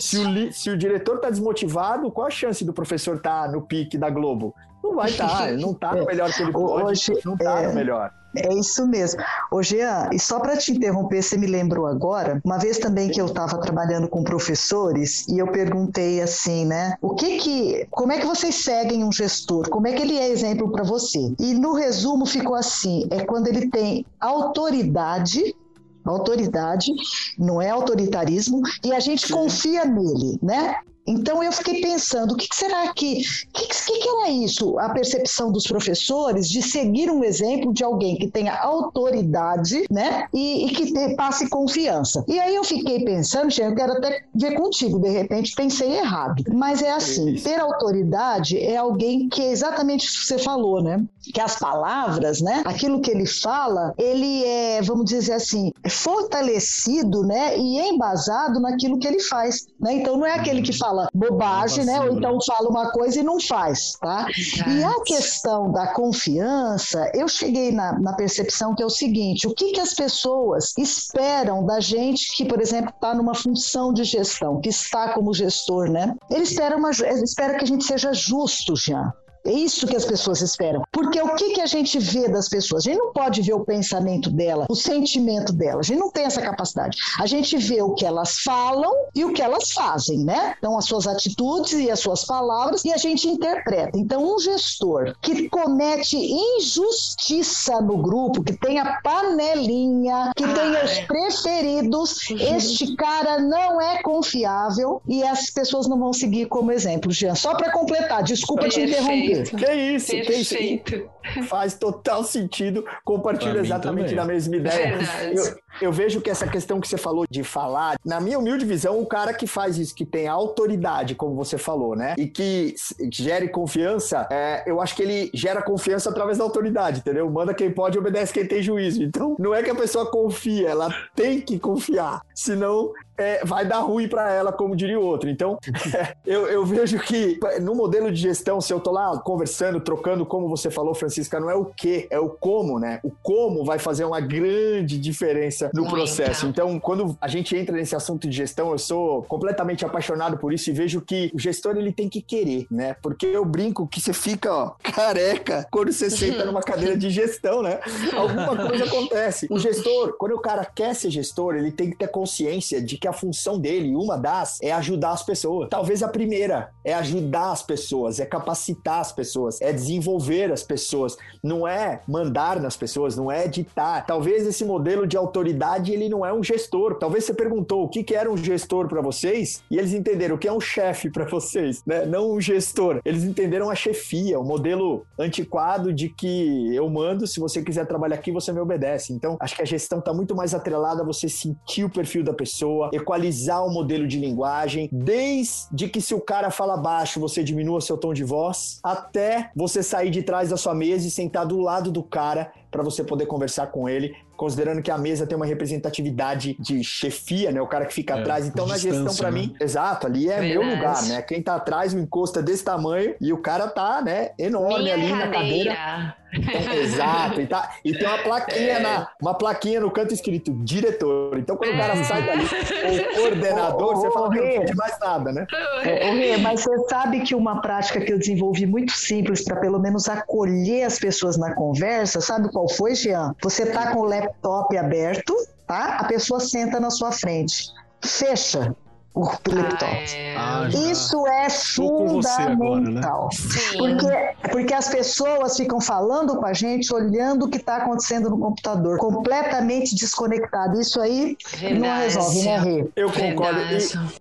se o, se o diretor está desmotivado, qual a chance do professor estar tá no pique da Globo? Não vai estar, tá, não está no melhor que ele pode, Hoje, não está é... no melhor. É isso mesmo. Ô, Jean, e só para te interromper, você me lembrou agora, uma vez também que eu estava trabalhando com professores e eu perguntei assim, né? O que que. Como é que vocês seguem um gestor? Como é que ele é exemplo para você? E no resumo ficou assim: é quando ele tem autoridade autoridade, não é autoritarismo, e a gente confia nele, né? Então eu fiquei pensando, o que será que, que, que, era isso? A percepção dos professores de seguir um exemplo de alguém que tenha autoridade, né? E, e que te, passe confiança. E aí eu fiquei pensando, eu quero até ver contigo, de repente pensei errado. Mas é assim, ter autoridade é alguém que é exatamente o que você falou, né? Que as palavras, né? Aquilo que ele fala, ele é, vamos dizer assim, fortalecido, né? E embasado naquilo que ele faz, né? Então não é aquele que fala fala bobagem, né? Ou então fala uma coisa e não faz, tá? E a questão da confiança, eu cheguei na, na percepção que é o seguinte: o que, que as pessoas esperam da gente que, por exemplo, está numa função de gestão, que está como gestor, né? Ele espera, uma, ele espera que a gente seja justo, Jean. É isso que as pessoas esperam. Porque o que, que a gente vê das pessoas? A gente não pode ver o pensamento dela, o sentimento dela. A gente não tem essa capacidade. A gente vê o que elas falam e o que elas fazem, né? Então, as suas atitudes e as suas palavras e a gente interpreta. Então, um gestor que comete injustiça no grupo, que tem a panelinha, que tem os preferidos, este cara não é confiável e as pessoas não vão seguir como exemplo. Jean, só para completar, desculpa te interromper. Que isso, Perfeito. que isso. Faz total sentido. Compartilho exatamente também. da mesma ideia. Eu, Eu vejo que essa questão que você falou de falar, na minha humilde visão, o cara que faz isso, que tem autoridade, como você falou, né? E que gere confiança, é, eu acho que ele gera confiança através da autoridade, entendeu? Manda quem pode, obedece quem tem juízo. Então, não é que a pessoa confia, ela tem que confiar. Senão, é, vai dar ruim para ela, como diria o outro. Então, é, eu, eu, vejo que no modelo de gestão, se eu tô lá conversando, trocando, como você falou, Francisca, não é o que, é o como, né? O como vai fazer uma grande diferença no processo. Então, quando a gente entra nesse assunto de gestão, eu sou completamente apaixonado por isso e vejo que o gestor ele tem que querer, né? Porque eu brinco que você fica ó, careca quando você senta numa cadeira de gestão, né? Alguma coisa acontece. O gestor, quando o cara quer ser gestor, ele tem que ter consciência de que a função dele, uma das, é ajudar as pessoas. Talvez a primeira é ajudar as pessoas, é capacitar as pessoas, é desenvolver as pessoas, não é mandar nas pessoas, não é editar. Talvez esse modelo de autoridade ele não é um gestor. Talvez você perguntou o que, que era um gestor para vocês e eles entenderam o que é um chefe para vocês, né? Não um gestor. Eles entenderam a chefia, o modelo antiquado de que eu mando, se você quiser trabalhar aqui, você me obedece. Então, acho que a gestão está muito mais atrelada a você sentir o perfil da pessoa, equalizar o modelo de linguagem, desde que se o cara fala baixo, você diminua seu tom de voz, até você sair de trás da sua mesa e sentar do lado do cara para você poder conversar com ele considerando que a mesa tem uma representatividade de chefia, né? O cara que fica é, atrás. Então, na gestão, para né? mim, exato, ali é Verdade. meu lugar, né? Quem tá atrás, o encosto é desse tamanho e o cara tá, né, enorme Minha ali cadeira. na cadeira. Exato, e, tá, e tem uma plaquinha, é. na, uma plaquinha no canto escrito diretor. Então, quando é. o cara é. sai dali, o coordenador, você fala, que não de mais nada, né? É, Rê, mas você sabe que uma prática que eu desenvolvi muito simples para pelo menos acolher as pessoas na conversa, sabe qual foi, Jean? Você tá com o laptop laptop aberto, tá? A pessoa senta na sua frente. Fecha o laptop. Ah, é. ah, Isso é fundamental. Agora, né? porque, porque as pessoas ficam falando com a gente, olhando o que está acontecendo no computador, completamente desconectado. Isso aí Verdade. não resolve, né, Rê? Eu concordo.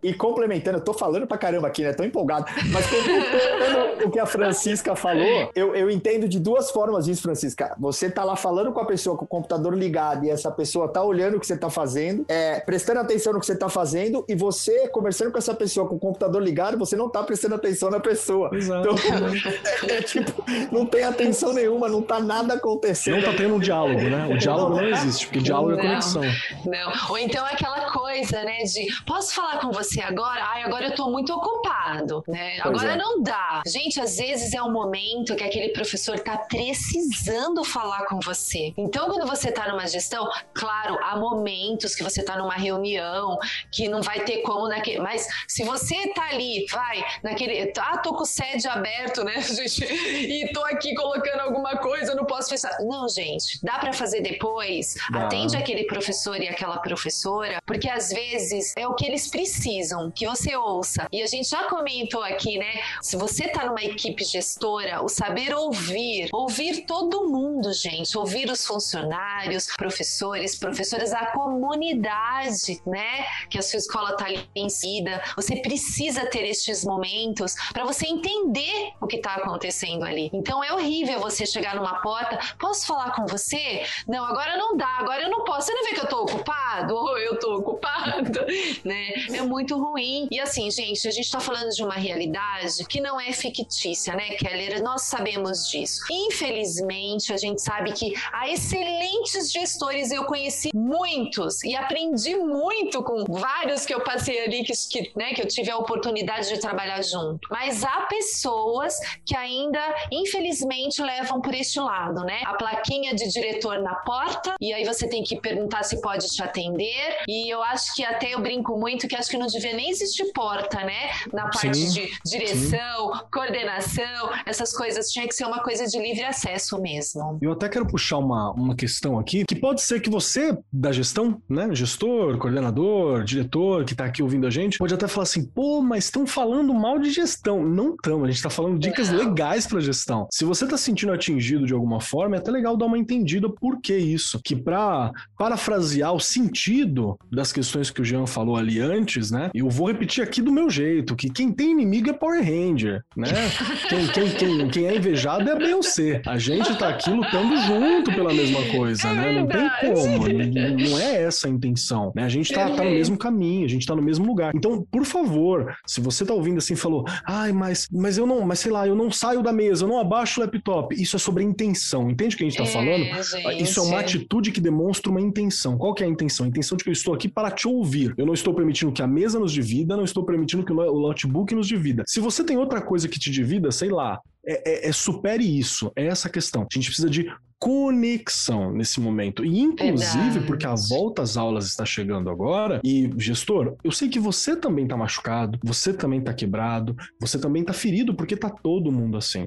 E, e, complementando, eu tô falando pra caramba aqui, né? Tô empolgado. Mas complementando o que a Francisca falou, eu, eu entendo de duas formas isso, Francisca. Você tá lá falando com a pessoa com o computador ligado e essa pessoa tá olhando o que você tá fazendo, é, prestando atenção no que você tá fazendo e você conversando com essa pessoa com o computador ligado, você não tá prestando atenção na pessoa. Exato. Então, é, é, tipo, não tem atenção nenhuma, não tá nada acontecendo. Não tá tendo um diálogo, né? O diálogo não existe, porque diálogo não, é conexão. Não. Ou então aquela coisa, né, de posso falar com você agora? Ai, agora eu tô muito ocupado, né? agora é. não dá. Gente, às vezes é um momento que aquele professor tá precisando falar com você. Então, quando você tá numa gestão, claro, há momentos que você tá numa reunião que não vai ter como naquele. Mas se você tá ali, vai, naquele. Ah, tô com o sede aberto, né, gente? E tô aqui colocando alguma coisa, não posso fechar. Não, gente, dá para fazer depois. Dá. Atende aquele professor e aquela professora, porque às vezes é o que eles precisam, que você ouça. E a gente já comentou aqui, né? Se você tá numa equipe gestora, o saber ouvir, ouvir todo mundo, gente, ouvir os funcionários, professores, professoras, a comunidade, né? Que a sua escola tá ali vencida. Você precisa ter estes momentos para você entender o que está acontecendo ali. Então é horrível você chegar numa porta, posso falar com você? Não, agora não dá, agora eu não posso. Você não vê que eu estou ocupado? Ou eu estou ocupado, né? É muito ruim. E assim, gente, a gente está falando de uma realidade que não é fictícia, né, Keller? Nós sabemos disso. Infelizmente, a gente sabe que há excelentes gestores, eu conheci muitos e aprendi muito com vários que eu passei ali que, que, né, que eu tive a oportunidade de trabalhar junto. Mas há pessoas que ainda, infelizmente, levam por este lado, né? A plaquinha de diretor na porta, e aí você tem que perguntar se pode te atender. E eu acho que até eu brinco muito que acho que não devia nem existir porta, né? Na parte sim, de direção, sim. coordenação, essas coisas. Tinha que ser uma coisa de livre acesso mesmo. Eu até quero puxar uma, uma questão aqui, que pode ser que você, da gestão, né? Gestor, coordenador, diretor, que está aqui ouvindo a gente pode até falar assim, pô, mas estão falando mal de gestão. Não estão, a gente está falando dicas legais para gestão. Se você está se sentindo atingido de alguma forma, é até legal dar uma entendida por que isso. Que para parafrasear o sentido das questões questões que o Jean falou ali antes, né? Eu vou repetir aqui do meu jeito, que quem tem inimigo é Power Ranger, né? quem, quem, quem, quem é invejado é Beyoncé. A gente tá aqui lutando junto pela mesma coisa, é né? Não tem como. Não é essa a intenção, né? A gente tá, tá no mesmo caminho, a gente tá no mesmo lugar. Então, por favor, se você tá ouvindo assim, falou, ai, mas, mas eu não, mas sei lá, eu não saio da mesa, eu não abaixo o laptop. Isso é sobre intenção. Entende o que a gente tá é, falando? Gente. Isso é uma atitude que demonstra uma intenção. Qual que é a intenção? A intenção de que eu estou aqui para te ouvir. Eu não estou permitindo que a mesa nos divida, não estou permitindo que o notebook nos divida. Se você tem outra coisa que te divida, sei lá, é, é, é, supere isso. É essa questão. A gente precisa de conexão nesse momento. E, inclusive, Verdade. porque a volta às aulas está chegando agora, e, gestor, eu sei que você também está machucado, você também está quebrado, você também está ferido, porque tá todo mundo assim.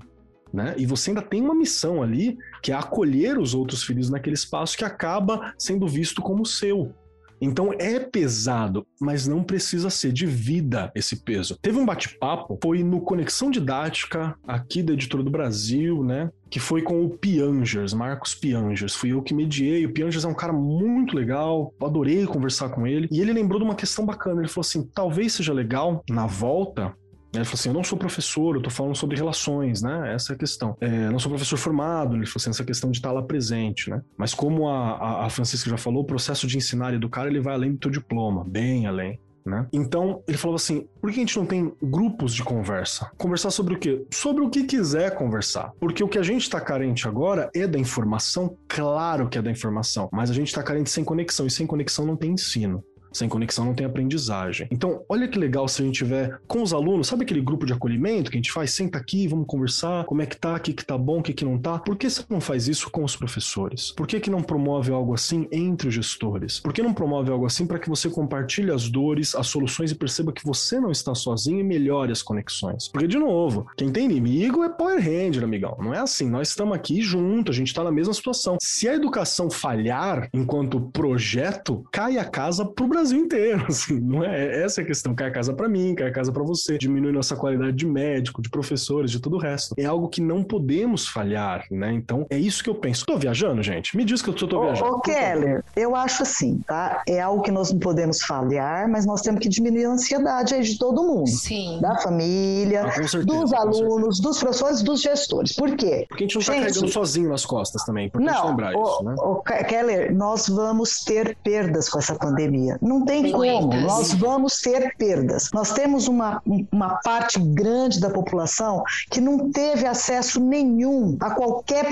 Né? E você ainda tem uma missão ali, que é acolher os outros filhos naquele espaço que acaba sendo visto como seu. Então é pesado, mas não precisa ser de vida esse peso. Teve um bate-papo, foi no Conexão Didática, aqui da Editora do Brasil, né? que foi com o Piangers, Marcos Piangers. Fui eu que mediei. O Piangers é um cara muito legal, adorei conversar com ele. E ele lembrou de uma questão bacana. Ele falou assim: talvez seja legal, na volta, ele falou assim: eu não sou professor, eu tô falando sobre relações, né? Essa é a questão. É, não sou professor formado, ele falou assim: essa questão de estar lá presente, né? Mas como a, a, Francisca já falou, o processo de ensinar e educar ele vai além do teu diploma, bem além. Né? Então, ele falou assim: por que a gente não tem grupos de conversa? Conversar sobre o quê? Sobre o que quiser conversar. Porque o que a gente está carente agora é da informação, claro que é da informação, mas a gente está carente sem conexão, e sem conexão não tem ensino. Sem conexão não tem aprendizagem. Então, olha que legal se a gente tiver com os alunos, sabe aquele grupo de acolhimento que a gente faz? Senta aqui, vamos conversar, como é que tá, o que, que tá bom, o que, que não tá. Por que você não faz isso com os professores? Por que, que não promove algo assim entre os gestores? Por que não promove algo assim para que você compartilhe as dores, as soluções e perceba que você não está sozinho e melhore as conexões? Porque, de novo, quem tem inimigo é Power Ranger, amigão. Não é assim. Nós estamos aqui junto, a gente está na mesma situação. Se a educação falhar enquanto projeto, cai a casa pro Brasil Brasil inteiro, assim, não é? Essa é a questão. Cai a casa para mim, cai a casa para você, diminui nossa qualidade de médico, de professores, de todo o resto. É algo que não podemos falhar, né? Então, é isso que eu penso. Tô viajando, gente? Me diz que eu tô, tô viajando. Ô, Keller, eu acho assim, tá? É algo que nós não podemos falhar, mas nós temos que diminuir a ansiedade aí de todo mundo. Sim. Da família, ah, certeza, dos alunos, dos professores, dos gestores. Por quê? Porque a gente não tá gente, carregando sozinho nas costas também. Importante não, lembrar o, isso, né? O Keller, nós vamos ter perdas com essa pandemia. Não tem como, nós vamos ter perdas. Nós temos uma, uma parte grande da população que não teve acesso nenhum a qualquer.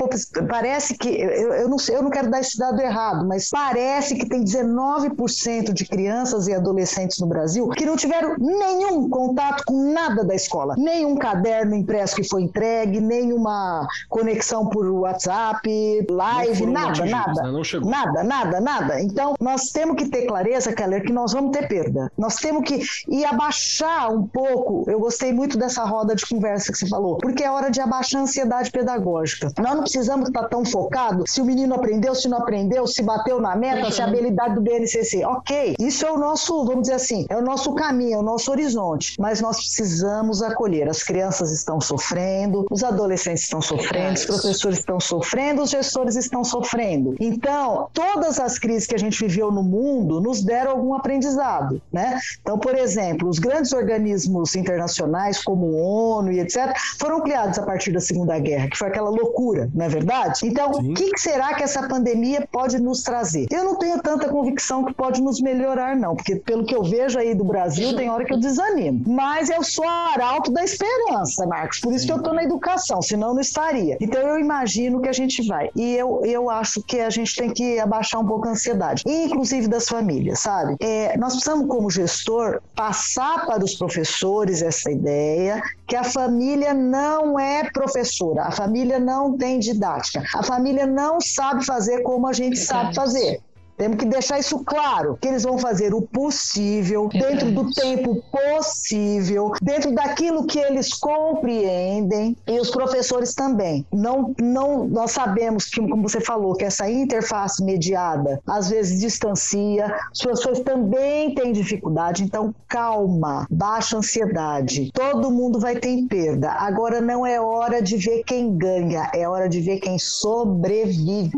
Parece que, eu, eu não sei, eu não quero dar esse dado errado, mas parece que tem 19% de crianças e adolescentes no Brasil que não tiveram nenhum contato com nada da escola. Nenhum caderno impresso que foi entregue, nenhuma conexão por WhatsApp, live, nada, nada. Né? Nada, nada, nada. Então, nós temos que ter clareza, Que nós vamos ter perda. Nós temos que ir abaixar um pouco. Eu gostei muito dessa roda de conversa que você falou, porque é hora de abaixar a ansiedade pedagógica. Nós não precisamos estar tão focado se o menino aprendeu, se não aprendeu, se bateu na meta, uhum. se a habilidade do BNCC. Ok, isso é o nosso, vamos dizer assim, é o nosso caminho, é o nosso horizonte. Mas nós precisamos acolher. As crianças estão sofrendo, os adolescentes estão sofrendo, os professores estão sofrendo, os gestores estão sofrendo. Então, todas as crises que a gente viveu no mundo nos deram algum aprendizado né? Então, por exemplo, os grandes organismos internacionais como o ONU e etc foram criados a partir da Segunda Guerra, que foi aquela loucura, não é verdade? Então, o que, que será que essa pandemia pode nos trazer? Eu não tenho tanta convicção que pode nos melhorar, não, porque pelo que eu vejo aí do Brasil, tem hora que eu desanimo. Mas eu sou arauto da esperança, Marcos, por isso que eu estou na educação, senão não estaria. Então, eu imagino que a gente vai. E eu, eu acho que a gente tem que abaixar um pouco a ansiedade, inclusive das famílias, sabe? É, nós precisamos, como gestor, passar para os professores essa ideia que a família não é professora, a família não tem didática, a família não sabe fazer como a gente sabe fazer. Temos que deixar isso claro, que eles vão fazer o possível, dentro do tempo possível, dentro daquilo que eles compreendem, e os professores também. Não, não, nós sabemos que, como você falou, que essa interface mediada às vezes distancia, os professores também têm dificuldade, então calma, baixa ansiedade. Todo mundo vai ter perda. Agora não é hora de ver quem ganha, é hora de ver quem sobrevive.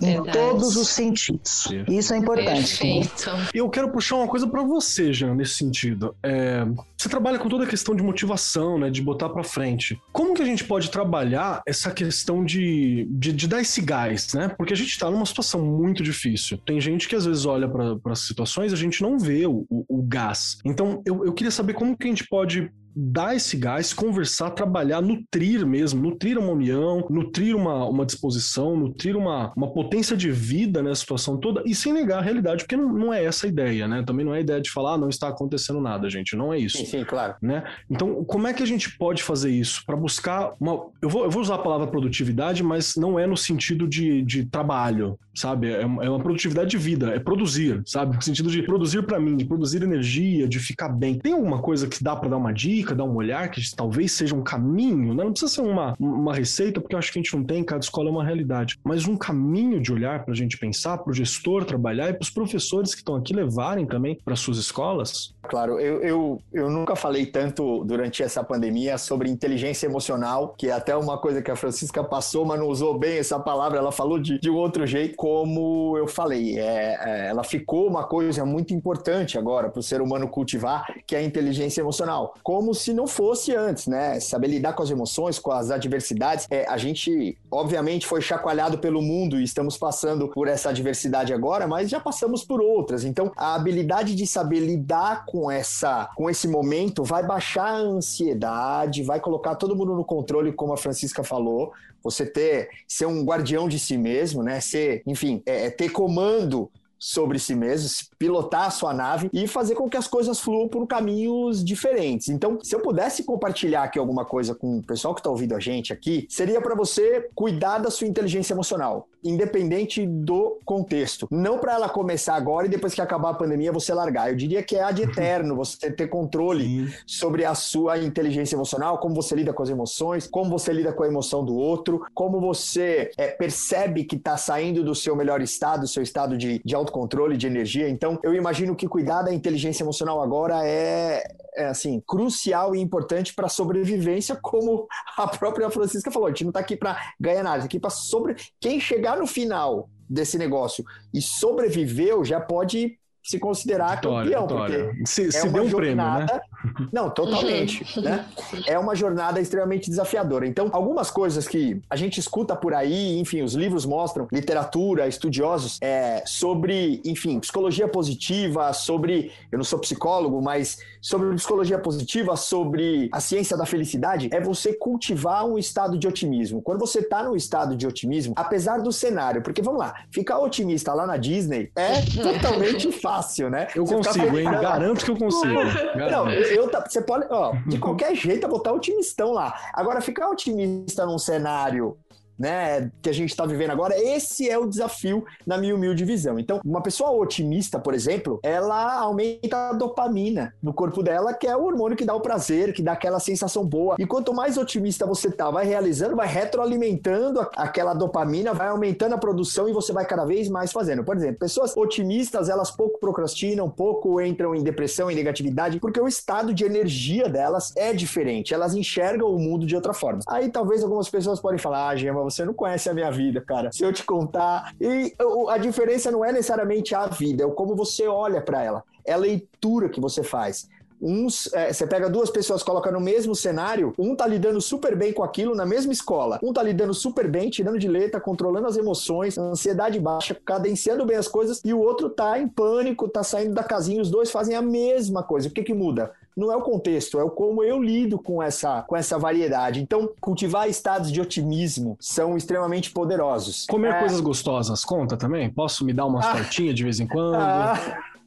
Em todos os sentidos. Isso é importante. Perfeito. E eu quero puxar uma coisa para você, Jean, nesse sentido. É, você trabalha com toda a questão de motivação, né, de botar para frente. Como que a gente pode trabalhar essa questão de, de, de dar esse gás, né? Porque a gente está numa situação muito difícil. Tem gente que às vezes olha para as situações e a gente não vê o, o, o gás. Então, eu, eu queria saber como que a gente pode dar esse gás, conversar, trabalhar, nutrir mesmo, nutrir uma união, nutrir uma, uma disposição, nutrir uma, uma potência de vida nessa situação toda e sem negar a realidade, porque não, não é essa a ideia, né? Também não é a ideia de falar, ah, não está acontecendo nada, gente, não é isso. Sim, sim, claro. Né? Então, como é que a gente pode fazer isso para buscar uma. Eu vou, eu vou usar a palavra produtividade, mas não é no sentido de, de trabalho, sabe? É uma, é uma produtividade de vida, é produzir, sabe? No sentido de produzir para mim, de produzir energia, de ficar bem. Tem alguma coisa que dá para dar uma dica? Dica, dar um olhar, que talvez seja um caminho, né? não precisa ser uma, uma receita, porque eu acho que a gente não tem, cada escola é uma realidade, mas um caminho de olhar para a gente pensar, para o gestor trabalhar e para os professores que estão aqui levarem também para suas escolas? Claro, eu, eu, eu nunca falei tanto durante essa pandemia sobre inteligência emocional, que é até uma coisa que a Francisca passou, mas não usou bem essa palavra, ela falou de, de um outro jeito, como eu falei, é, é, ela ficou uma coisa muito importante agora para o ser humano cultivar, que é a inteligência emocional. Como se não fosse antes, né? Saber lidar com as emoções, com as adversidades. É, a gente, obviamente, foi chacoalhado pelo mundo e estamos passando por essa adversidade agora, mas já passamos por outras. Então, a habilidade de saber lidar com essa, com esse momento vai baixar a ansiedade, vai colocar todo mundo no controle, como a Francisca falou. Você ter, ser um guardião de si mesmo, né? Ser, enfim, é, é ter comando sobre si mesmo, pilotar a sua nave e fazer com que as coisas fluam por caminhos diferentes. Então, se eu pudesse compartilhar aqui alguma coisa com o pessoal que está ouvindo a gente aqui, seria para você cuidar da sua inteligência emocional, independente do contexto. Não para ela começar agora e depois que acabar a pandemia você largar. Eu diria que é ad eterno você ter controle Sim. sobre a sua inteligência emocional, como você lida com as emoções, como você lida com a emoção do outro, como você é, percebe que está saindo do seu melhor estado, do seu estado de, de autocontrole de energia. Então, eu imagino que cuidar da inteligência emocional agora é, é assim, crucial e importante para a sobrevivência, como a própria Francisca falou. A gente não está aqui para ganhar nada, tá aqui para sobre quem chegar no final desse negócio e sobreviveu já pode se considerar vitória, campeão, vitória. porque se, é se uma um jornada. Prêmio, né? Não, totalmente. né? É uma jornada extremamente desafiadora. Então, algumas coisas que a gente escuta por aí, enfim, os livros mostram, literatura, estudiosos, é, sobre, enfim, psicologia positiva, sobre. Eu não sou psicólogo, mas sobre psicologia positiva, sobre a ciência da felicidade, é você cultivar um estado de otimismo. Quando você está num estado de otimismo, apesar do cenário, porque vamos lá, ficar otimista lá na Disney é totalmente fácil fácil, né? Eu você consigo, hein? Garanto que eu consigo. Não, eu, eu, você pode, ó, de qualquer jeito, botar otimistão lá. Agora, ficar otimista num cenário né, que a gente está vivendo agora, esse é o desafio na minha humilde visão. Então, uma pessoa otimista, por exemplo, ela aumenta a dopamina no corpo dela, que é o hormônio que dá o prazer, que dá aquela sensação boa. E quanto mais otimista você tá, vai realizando, vai retroalimentando aquela dopamina, vai aumentando a produção e você vai cada vez mais fazendo. Por exemplo, pessoas otimistas, elas pouco procrastinam, pouco entram em depressão, em negatividade, porque o estado de energia delas é diferente. Elas enxergam o mundo de outra forma. Aí talvez algumas pessoas podem falar, ah, Gema, você não conhece a minha vida, cara. Se eu te contar. E a diferença não é necessariamente a vida, é como você olha para ela. É a leitura que você faz. Uns, é, você pega duas pessoas, coloca no mesmo cenário, um tá lidando super bem com aquilo na mesma escola, um tá lidando super bem, tirando de letra, controlando as emoções, ansiedade baixa, cadenciando bem as coisas, e o outro tá em pânico, tá saindo da casinha, os dois fazem a mesma coisa. O que que muda? Não é o contexto, é o como eu lido com essa, com essa variedade. Então, cultivar estados de otimismo são extremamente poderosos. Comer é... coisas gostosas, conta também? Posso me dar umas ah. tortinhas de vez em quando? Ah.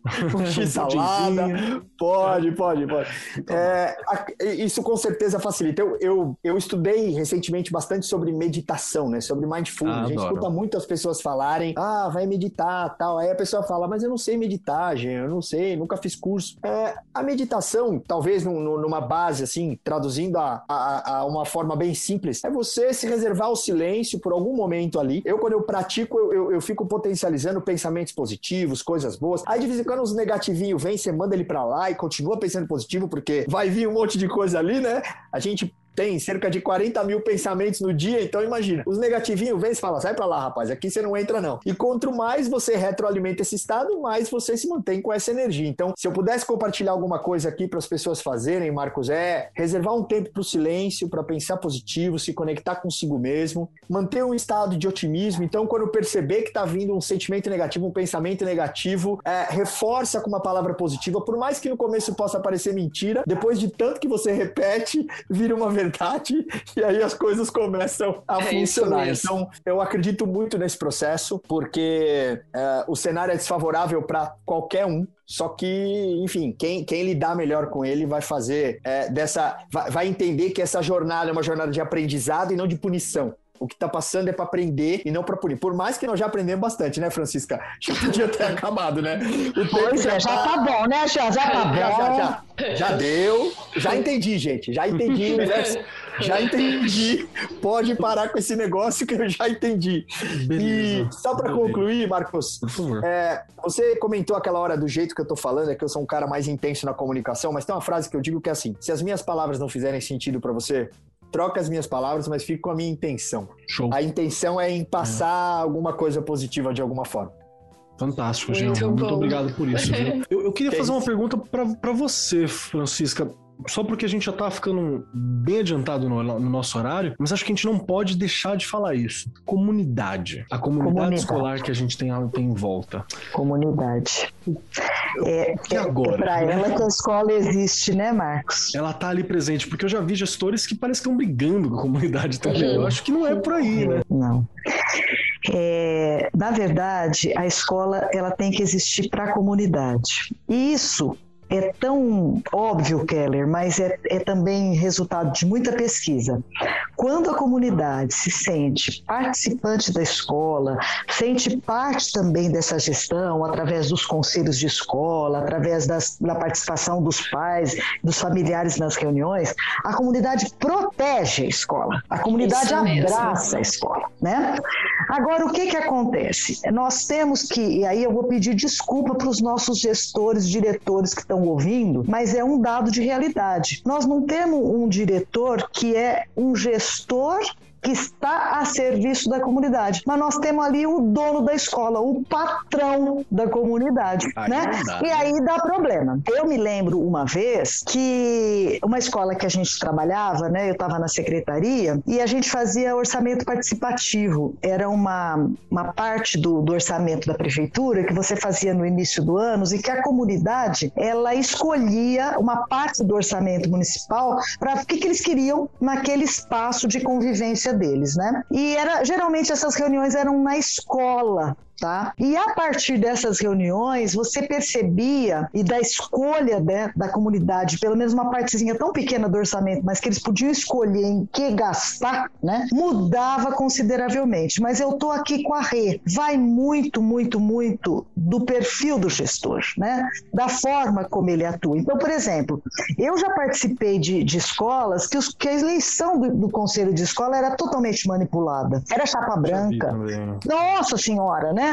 um x-salada. pode, pode, pode. Então. É, isso com certeza facilita. Eu, eu, eu estudei recentemente bastante sobre meditação, né? Sobre mindfulness. Ah, a gente escuta muitas pessoas falarem, ah, vai meditar, tal. Aí a pessoa fala, mas eu não sei meditar, gente, eu não sei, nunca fiz curso. É, a meditação, talvez numa base, assim, traduzindo a, a, a, uma forma bem simples, é você se reservar o silêncio por algum momento ali. Eu, quando eu pratico, eu, eu, eu fico potencializando pensamentos positivos, coisas boas. Aí, de vez em quando, uns negativinhos vem, você manda ele para lá e continua pensando positivo, porque vai vir um monte de coisa ali, né? A gente tem cerca de 40 mil pensamentos no dia, então imagina, os negativinhos vêm e falam, sai pra lá, rapaz, aqui você não entra não. E quanto mais você retroalimenta esse estado, mais você se mantém com essa energia. Então, se eu pudesse compartilhar alguma coisa aqui para as pessoas fazerem, Marcos, é reservar um tempo para o silêncio, para pensar positivo, se conectar consigo mesmo, manter um estado de otimismo. Então, quando perceber que está vindo um sentimento negativo, um pensamento negativo, é, reforça com uma palavra positiva, por mais que no começo possa parecer mentira, depois de tanto que você repete, vira uma verdade e aí as coisas começam a é funcionar. Então, eu acredito muito nesse processo, porque é, o cenário é desfavorável para qualquer um. Só que, enfim, quem, quem lidar melhor com ele vai fazer é, dessa. Vai, vai entender que essa jornada é uma jornada de aprendizado e não de punição. O que está passando é para aprender e não para punir. Por mais que nós já aprendemos bastante, né, Francisca? Já podia ter acabado, né? O pois é, já tá... tá bom, né, já, já tá bom. Já, já, já, já deu. Já entendi, gente. Já entendi. Né? Já entendi. Pode parar com esse negócio que eu já entendi. Beleza. E só para concluir, Marcos, é, você comentou aquela hora do jeito que eu tô falando, é que eu sou um cara mais intenso na comunicação, mas tem uma frase que eu digo que é assim: se as minhas palavras não fizerem sentido para você, troca as minhas palavras, mas fico com a minha intenção. Show. A intenção é em passar é. alguma coisa positiva de alguma forma. Fantástico, Jean. Muito, Muito obrigado por isso. eu, eu, queria que fazer uma pergunta para você, Francisca só porque a gente já tá ficando bem adiantado no, no, nosso horário, mas acho que a gente não pode deixar de falar isso. Comunidade. A comunidade, comunidade. escolar que a gente tem, tem em volta. Comunidade. É, e agora? É, pra ela que a escola existe, né, Marcos? Ela tá ali presente, porque eu já vi gestores que parecem que estão brigando com a comunidade também. Eu acho que não é por aí, né? Não. É, na verdade, a escola ela tem que existir para a comunidade. E isso é tão óbvio, Keller, mas é, é também resultado de muita pesquisa. Quando a comunidade se sente participante da escola, sente parte também dessa gestão, através dos conselhos de escola, através das, da participação dos pais, dos familiares nas reuniões, a comunidade protege a escola, a comunidade abraça a escola, né? Agora, o que que acontece? Nós temos que, e aí eu vou pedir desculpa para os nossos gestores, diretores que estão estão ouvindo, mas é um dado de realidade. Nós não temos um diretor que é um gestor que está a serviço da comunidade. Mas nós temos ali o dono da escola, o patrão da comunidade, aí né? Dá, e né? aí dá problema. Eu me lembro uma vez que uma escola que a gente trabalhava, né? Eu estava na secretaria e a gente fazia orçamento participativo. Era uma, uma parte do, do orçamento da prefeitura que você fazia no início do ano e que a comunidade ela escolhia uma parte do orçamento municipal para o que, que eles queriam naquele espaço de convivência deles, né? E era geralmente essas reuniões eram na escola, Tá? E a partir dessas reuniões, você percebia, e da escolha né, da comunidade, pelo menos uma partezinha tão pequena do orçamento, mas que eles podiam escolher em que gastar, né, mudava consideravelmente. Mas eu estou aqui com a Rê. Vai muito, muito, muito do perfil do gestor, né? da forma como ele atua. Então, por exemplo, eu já participei de, de escolas que, os, que a eleição do, do conselho de escola era totalmente manipulada. Era chapa branca. Nossa Senhora, né?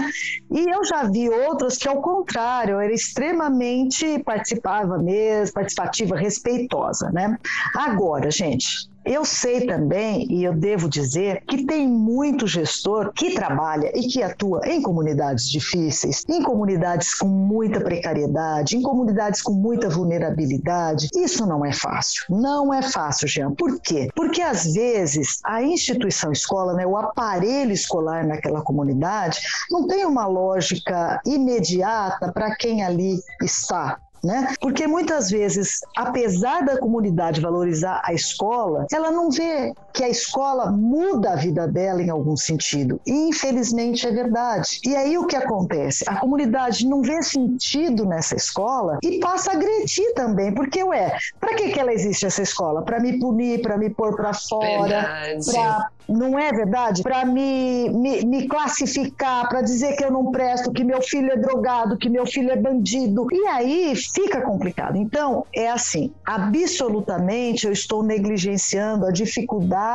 E eu já vi outras que, ao contrário, era extremamente participativa mesmo, participativa, respeitosa, né? Agora, gente, eu sei também, e eu devo dizer, que tem muito gestor que trabalha e que atua em comunidades difíceis, em comunidades com muita precariedade, em comunidades com muita vulnerabilidade. Isso não é fácil. Não é fácil, Jean. Por quê? Porque às vezes a instituição escola, né, o aparelho escolar naquela comunidade, não tem uma lógica imediata para quem ali está né? Porque muitas vezes, apesar da comunidade valorizar a escola, ela não vê que a escola muda a vida dela em algum sentido. E infelizmente é verdade. E aí o que acontece? A comunidade não vê sentido nessa escola e passa a agredir também, porque ué, para que que ela existe essa escola? Para me punir, para me pôr para fora, para não é verdade? Para me, me, me, classificar, para dizer que eu não presto, que meu filho é drogado, que meu filho é bandido. E aí fica complicado. Então, é assim: absolutamente eu estou negligenciando a dificuldade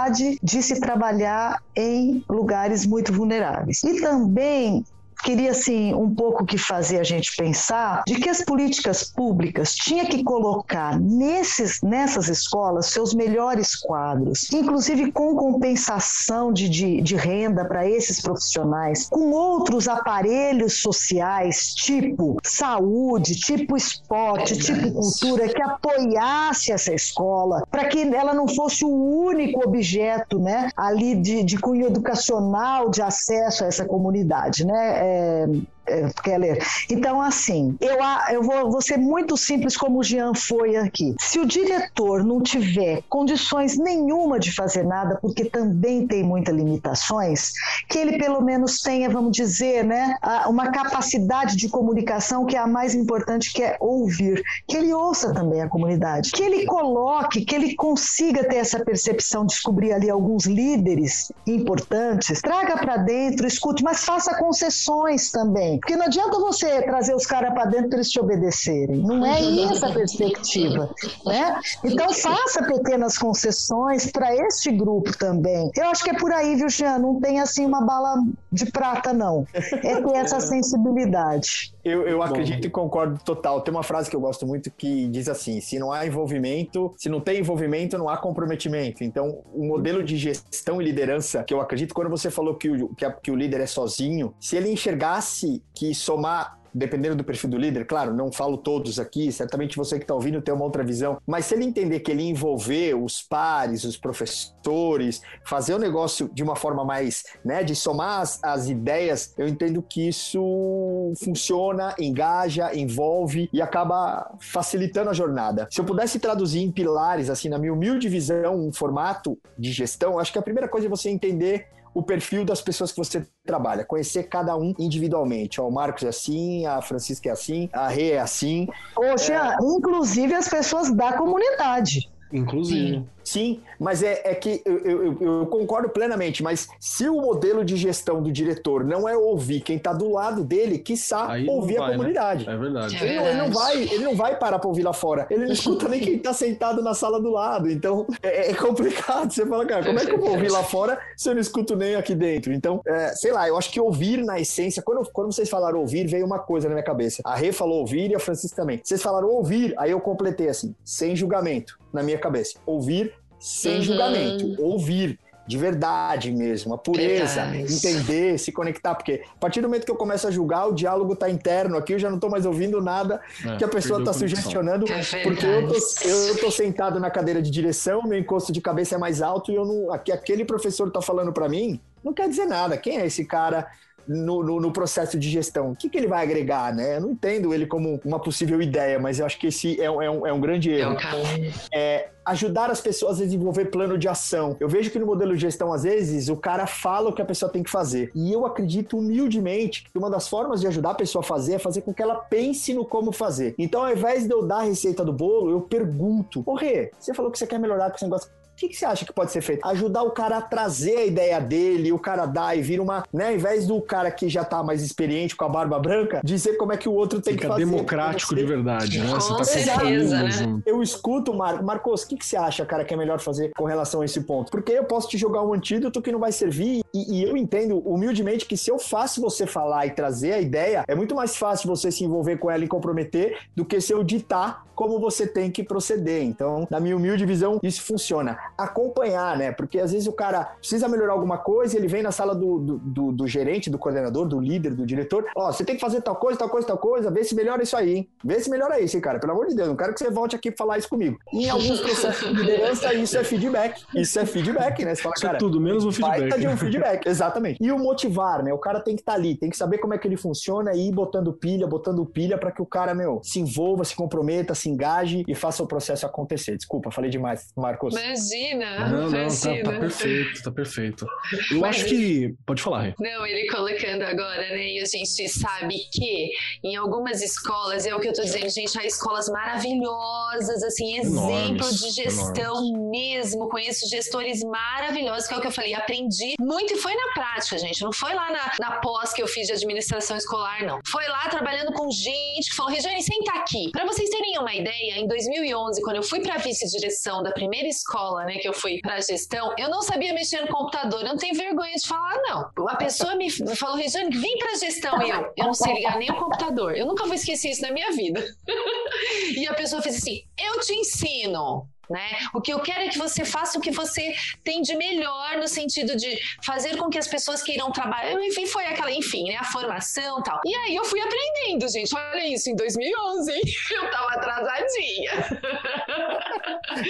de se trabalhar em lugares muito vulneráveis. E também queria assim um pouco que fazer a gente pensar de que as políticas públicas tinha que colocar nesses, nessas escolas seus melhores quadros, inclusive com compensação de, de, de renda para esses profissionais, com outros aparelhos sociais, tipo saúde, tipo esporte, tipo cultura, que apoiasse essa escola, para que ela não fosse o único objeto né, ali de, de cunho educacional de acesso a essa comunidade. Né? É, é, Keller. Então, assim, eu, eu vou, vou ser muito simples como o Jean foi aqui. Se o diretor não tiver condições nenhuma de fazer nada, porque também tem muitas limitações, que ele pelo menos tenha, vamos dizer, né, uma capacidade de comunicação que é a mais importante, que é ouvir. Que ele ouça também a comunidade. Que ele coloque, que ele consiga ter essa percepção, descobrir ali alguns líderes importantes, traga para dentro, escute, mas faça concessões também. Porque não adianta você trazer os caras para dentro para eles te obedecerem. Não é essa a perspectiva. Né? Então faça pequenas concessões para este grupo também. Eu acho que é por aí, viu, Jean? Não tem assim uma bala de prata, não. É ter essa sensibilidade. Eu, eu acredito e concordo total. Tem uma frase que eu gosto muito que diz assim: se não há envolvimento, se não tem envolvimento, não há comprometimento. Então, o modelo de gestão e liderança, que eu acredito, quando você falou que o, que, a, que o líder é sozinho, se ele enxergasse que somar dependendo do perfil do líder, claro, não falo todos aqui, certamente você que está ouvindo tem uma outra visão, mas se ele entender que ele envolver os pares, os professores, fazer o negócio de uma forma mais, né, de somar as, as ideias, eu entendo que isso funciona, engaja, envolve e acaba facilitando a jornada. Se eu pudesse traduzir em pilares, assim, na minha humilde visão, um formato de gestão, acho que a primeira coisa é você entender o perfil das pessoas que você trabalha, conhecer cada um individualmente. Ó, o Marcos é assim, a Francisca é assim, a Rê é assim. Poxa, é... inclusive as pessoas da comunidade. Inclusive. Sim. Sim, mas é, é que eu, eu, eu, concordo plenamente, mas se o modelo de gestão do diretor não é ouvir quem está do lado dele, quiçá Aí ouvir vai, a né? comunidade. Né? É verdade. Ele, Não, ele, não vai, ele não vai parar para ouvir lá fora. Ele não escuta nem quem está sentado na sala do lado. Então é, é, complicado. Você fala, cara, como é que eu vou ouvir lá fora se eu não escuto nem aqui dentro? Então, é, sei lá, eu acho que ouvir na essência, quando, quando vocês falaram ouvir, veio uma coisa na minha cabeça. A Rê falou ouvir e a Francisca também. Vocês falaram ouvir, aí eu completei assim, sem julgamento na minha cabeça. Ouvir sem uhum. julgamento, ouvir de verdade mesmo, a pureza, verdade. entender, se conectar, porque a partir do momento que eu começo a julgar, o diálogo está interno aqui, eu já não estou mais ouvindo nada é, que a pessoa está sugestionando, é porque eu tô, eu tô sentado na cadeira de direção, meu encosto de cabeça é mais alto e eu não, aqui, aquele professor está falando para mim, não quer dizer nada. Quem é esse cara no, no, no, processo de gestão? O que, que ele vai agregar, né? Eu não entendo ele como uma possível ideia, mas eu acho que esse é, é, um, é um grande erro. É, ajudar as pessoas a desenvolver plano de ação. Eu vejo que no modelo de gestão, às vezes, o cara fala o que a pessoa tem que fazer. E eu acredito humildemente que uma das formas de ajudar a pessoa a fazer é fazer com que ela pense no como fazer. Então, ao invés de eu dar a receita do bolo, eu pergunto: Ô você falou que você quer melhorar com esse negócio que, que você acha que pode ser feito? Ajudar o cara a trazer a ideia dele, o cara dá e vira uma. Né, ao invés do cara que já tá mais experiente com a barba branca, dizer como é que o outro tem Fica que fazer. democrático de verdade, né? Com você tá certeza, né? Eu escuto, Mar Marcos, o que, que você acha, cara, que é melhor fazer com relação a esse ponto? Porque eu posso te jogar um antídoto que não vai servir e, e eu entendo humildemente que se eu faço você falar e trazer a ideia, é muito mais fácil você se envolver com ela e comprometer do que se eu ditar como você tem que proceder. Então, na minha humilde visão, isso funciona. Acompanhar, né? Porque às vezes o cara precisa melhorar alguma coisa, ele vem na sala do, do, do, do gerente, do coordenador, do líder, do diretor. Ó, oh, você tem que fazer tal coisa, tal coisa, tal coisa, vê se melhora isso aí, hein? Vê se melhora isso, hein, cara. Pelo amor de Deus, não quero que você volte aqui falar isso comigo. Em alguns processos de liderança, isso é feedback. Isso é feedback, né? Você fala, isso é cara, é tudo, menos o feedback. de um feedback, exatamente. E o motivar, né? O cara tem que estar tá ali, tem que saber como é que ele funciona e ir botando pilha, botando pilha para que o cara, meu, se envolva, se comprometa, se engaje e faça o processo acontecer. Desculpa, falei demais, Marcos. Imagina. Não, não, imagina. Tá, tá, perfeito, tá perfeito. Eu Mas acho que. Pode falar, Rê. Não, ele colocando agora, né? E a gente sabe que em algumas escolas, é o que eu tô dizendo, gente, há escolas maravilhosas, assim, exemplo enormes, de gestão enormes. mesmo. Conheço gestores maravilhosos, que é o que eu falei, aprendi muito e foi na prática, gente. Não foi lá na, na pós que eu fiz de administração escolar, não. Foi lá trabalhando com gente que falou, Regiane, senta aqui. Para vocês terem uma ideia, em 2000 2011, quando eu fui para vice-direção da primeira escola escola, né, que eu fui pra gestão, eu não sabia mexer no computador. Eu não tenho vergonha de falar, não. A pessoa me falou, Regiane, vem pra gestão. E eu, eu não sei ligar nem o computador. Eu nunca vou esquecer isso na minha vida. e a pessoa fez assim: eu te ensino. Né? O que eu quero é que você faça o que você tem de melhor no sentido de fazer com que as pessoas queiram trabalhar. Enfim, foi aquela, enfim, né? A formação tal. E aí eu fui aprendendo, gente. Olha isso, em 2011, hein? Eu tava atrasadinha.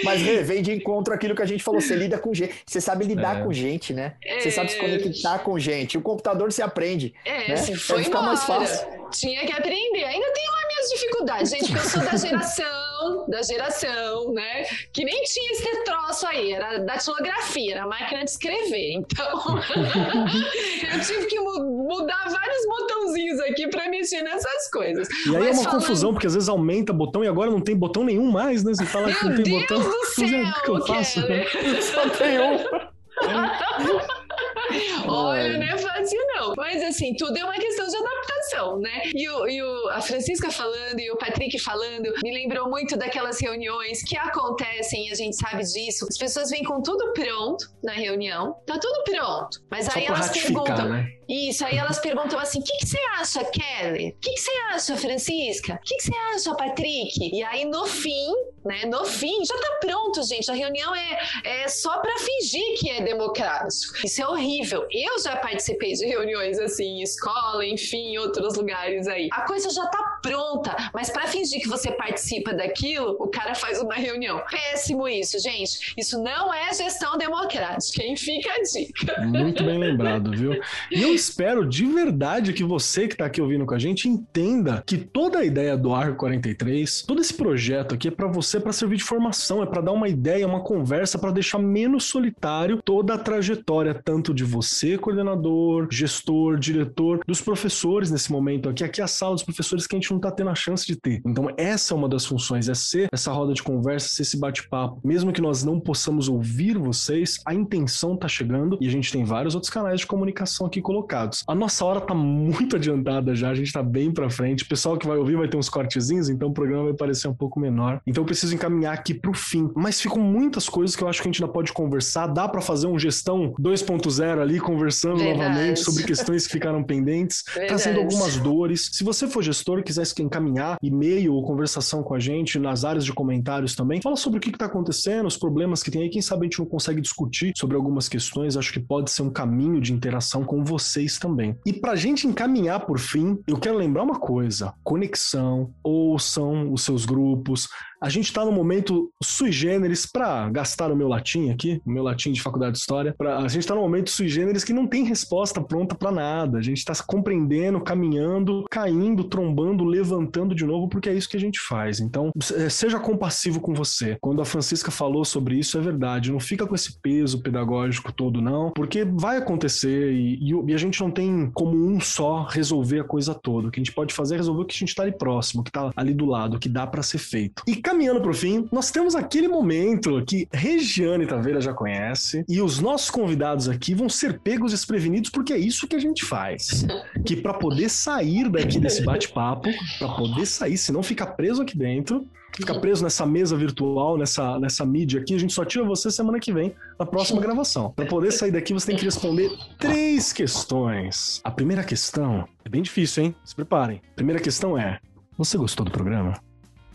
Mas Rê, vem de encontro aquilo que a gente falou, você lida com gente, você sabe lidar É. com gente, né? Você É. sabe se conectar com gente. O computador se aprende. É, né? foi ficar mais fácil. Tinha que aprender. Ainda tenho lá minhas dificuldades, gente, porque eu sou da geração, da geração, né? Que nem tinha esse troço aí, era datilografia, era máquina de escrever. Então, eu tive que mu- mudar vários botãozinhos aqui pra mexer nessas coisas. E aí é Mas uma falando- confusão, porque às vezes aumenta botão e agora não tem botão nenhum mais, né? Você fala que não tem Deus botão. do é, o que eu céu, faço? Keller. Só tem um. Olha, não é fácil não. Mas assim, tudo é uma questão de adaptação, né? E, o, e o- a Francisca falando e o Patrick falando me lembrou muito daquelas reuniões que acontecem, a gente sabe disso. As pessoas vêm com tudo pronto na reunião, tá tudo pronto. Mas Só aí elas perguntam. né? Isso, aí elas perguntam assim: o que, que você acha, Kelly? O que, que você acha, Francisca? O que, que você acha, Patrick? E aí, no fim, né? No fim, já tá pronto, gente. A reunião é, é só pra fingir que é democrático. Isso é horrível. Eu já participei de reuniões assim, em escola, enfim, outros lugares aí. A coisa já tá pronta, mas pra fingir que você participa daquilo, o cara faz uma reunião. Péssimo isso, gente. Isso não é gestão democrática, hein? Fica a dica. Muito bem lembrado, viu? E eu espero de verdade que você que tá aqui ouvindo com a gente entenda que toda a ideia do Arco 43, todo esse projeto aqui é para você, para servir de formação, é para dar uma ideia, uma conversa, para deixar menos solitário toda a trajetória, tanto de você, coordenador, gestor, diretor, dos professores nesse momento aqui. Aqui é a sala dos professores que a gente não tá tendo a chance de ter. Então, essa é uma das funções, é ser essa roda de conversa, ser esse bate-papo. Mesmo que nós não possamos ouvir vocês, a intenção tá chegando e a gente tem vários outros canais de comunicação aqui colocados. A nossa hora tá muito adiantada já, a gente tá bem pra frente. O pessoal que vai ouvir vai ter uns cortezinhos, então o programa vai parecer um pouco menor. Então eu preciso encaminhar aqui pro fim. Mas ficam muitas coisas que eu acho que a gente ainda pode conversar. Dá pra fazer um gestão 2.0 ali, conversando Verdade. novamente sobre questões que ficaram pendentes, Verdade. trazendo algumas dores. Se você for gestor e quiser encaminhar e-mail ou conversação com a gente nas áreas de comentários também, fala sobre o que está acontecendo, os problemas que tem aí. Quem sabe a gente não consegue discutir sobre algumas questões. Acho que pode ser um caminho de interação com vocês também. E pra gente encaminhar por fim, eu quero lembrar uma coisa: conexão, ouçam os seus grupos. A gente está no momento sui generis para gastar o meu latim aqui, o meu latim de faculdade de história. Pra, a gente está no momento sui generis que não tem resposta pronta para nada. A gente está compreendendo, caminhando, caindo, trombando, levantando de novo, porque é isso que a gente faz. Então, eh, seja compassivo com você. Quando a Francisca falou sobre isso, é verdade. Não fica com esse peso pedagógico todo, não, porque vai acontecer e, e o- a gente não tem como um só resolver a coisa toda. O que a gente pode fazer é resolver o que a gente está ali próximo, que está ali do lado, que dá para ser feito. E caminhando pro fim, nós temos aquele momento que Regiane Taveira já conhece e os nossos convidados aqui vão ser pegos desprevenidos porque é isso que a gente faz. Que para poder sair daqui desse bate-papo, para poder sair, se não ficar preso aqui dentro, ficar preso nessa mesa virtual, nessa, nessa mídia aqui, a gente só tira você semana que vem, na próxima gravação. Para poder sair daqui, você tem que responder três questões. A primeira questão é bem difícil, hein? Se preparem. A primeira questão é: você gostou do programa?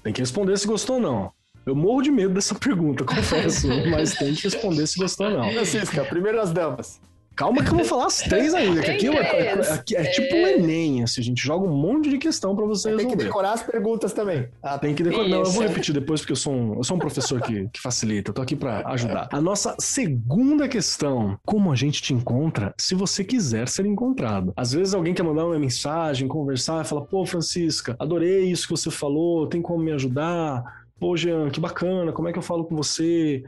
Tem que responder se gostou ou não. Eu morro de medo dessa pergunta, confesso, mas tem que responder se gostou ou não. Francisca, primeiras damas. Calma que eu vou falar as três ainda, que Tem aqui, é, aqui é tipo um Enem, assim, a gente joga um monte de questão pra você Tem que resolver. decorar as perguntas também. Ah, Tem que decorar. Não, eu vou Isso. repetir depois, porque eu sou um, eu sou um professor que, que facilita. Eu tô aqui pra ajudar. A nossa segunda questão: como a gente te encontra se você quiser ser encontrado? Às vezes alguém quer mandar uma mensagem, conversar, e fala: pô, Francisca, adorei isso que você falou, tem como me ajudar? Pô, Jean, que bacana, como é que eu falo com você?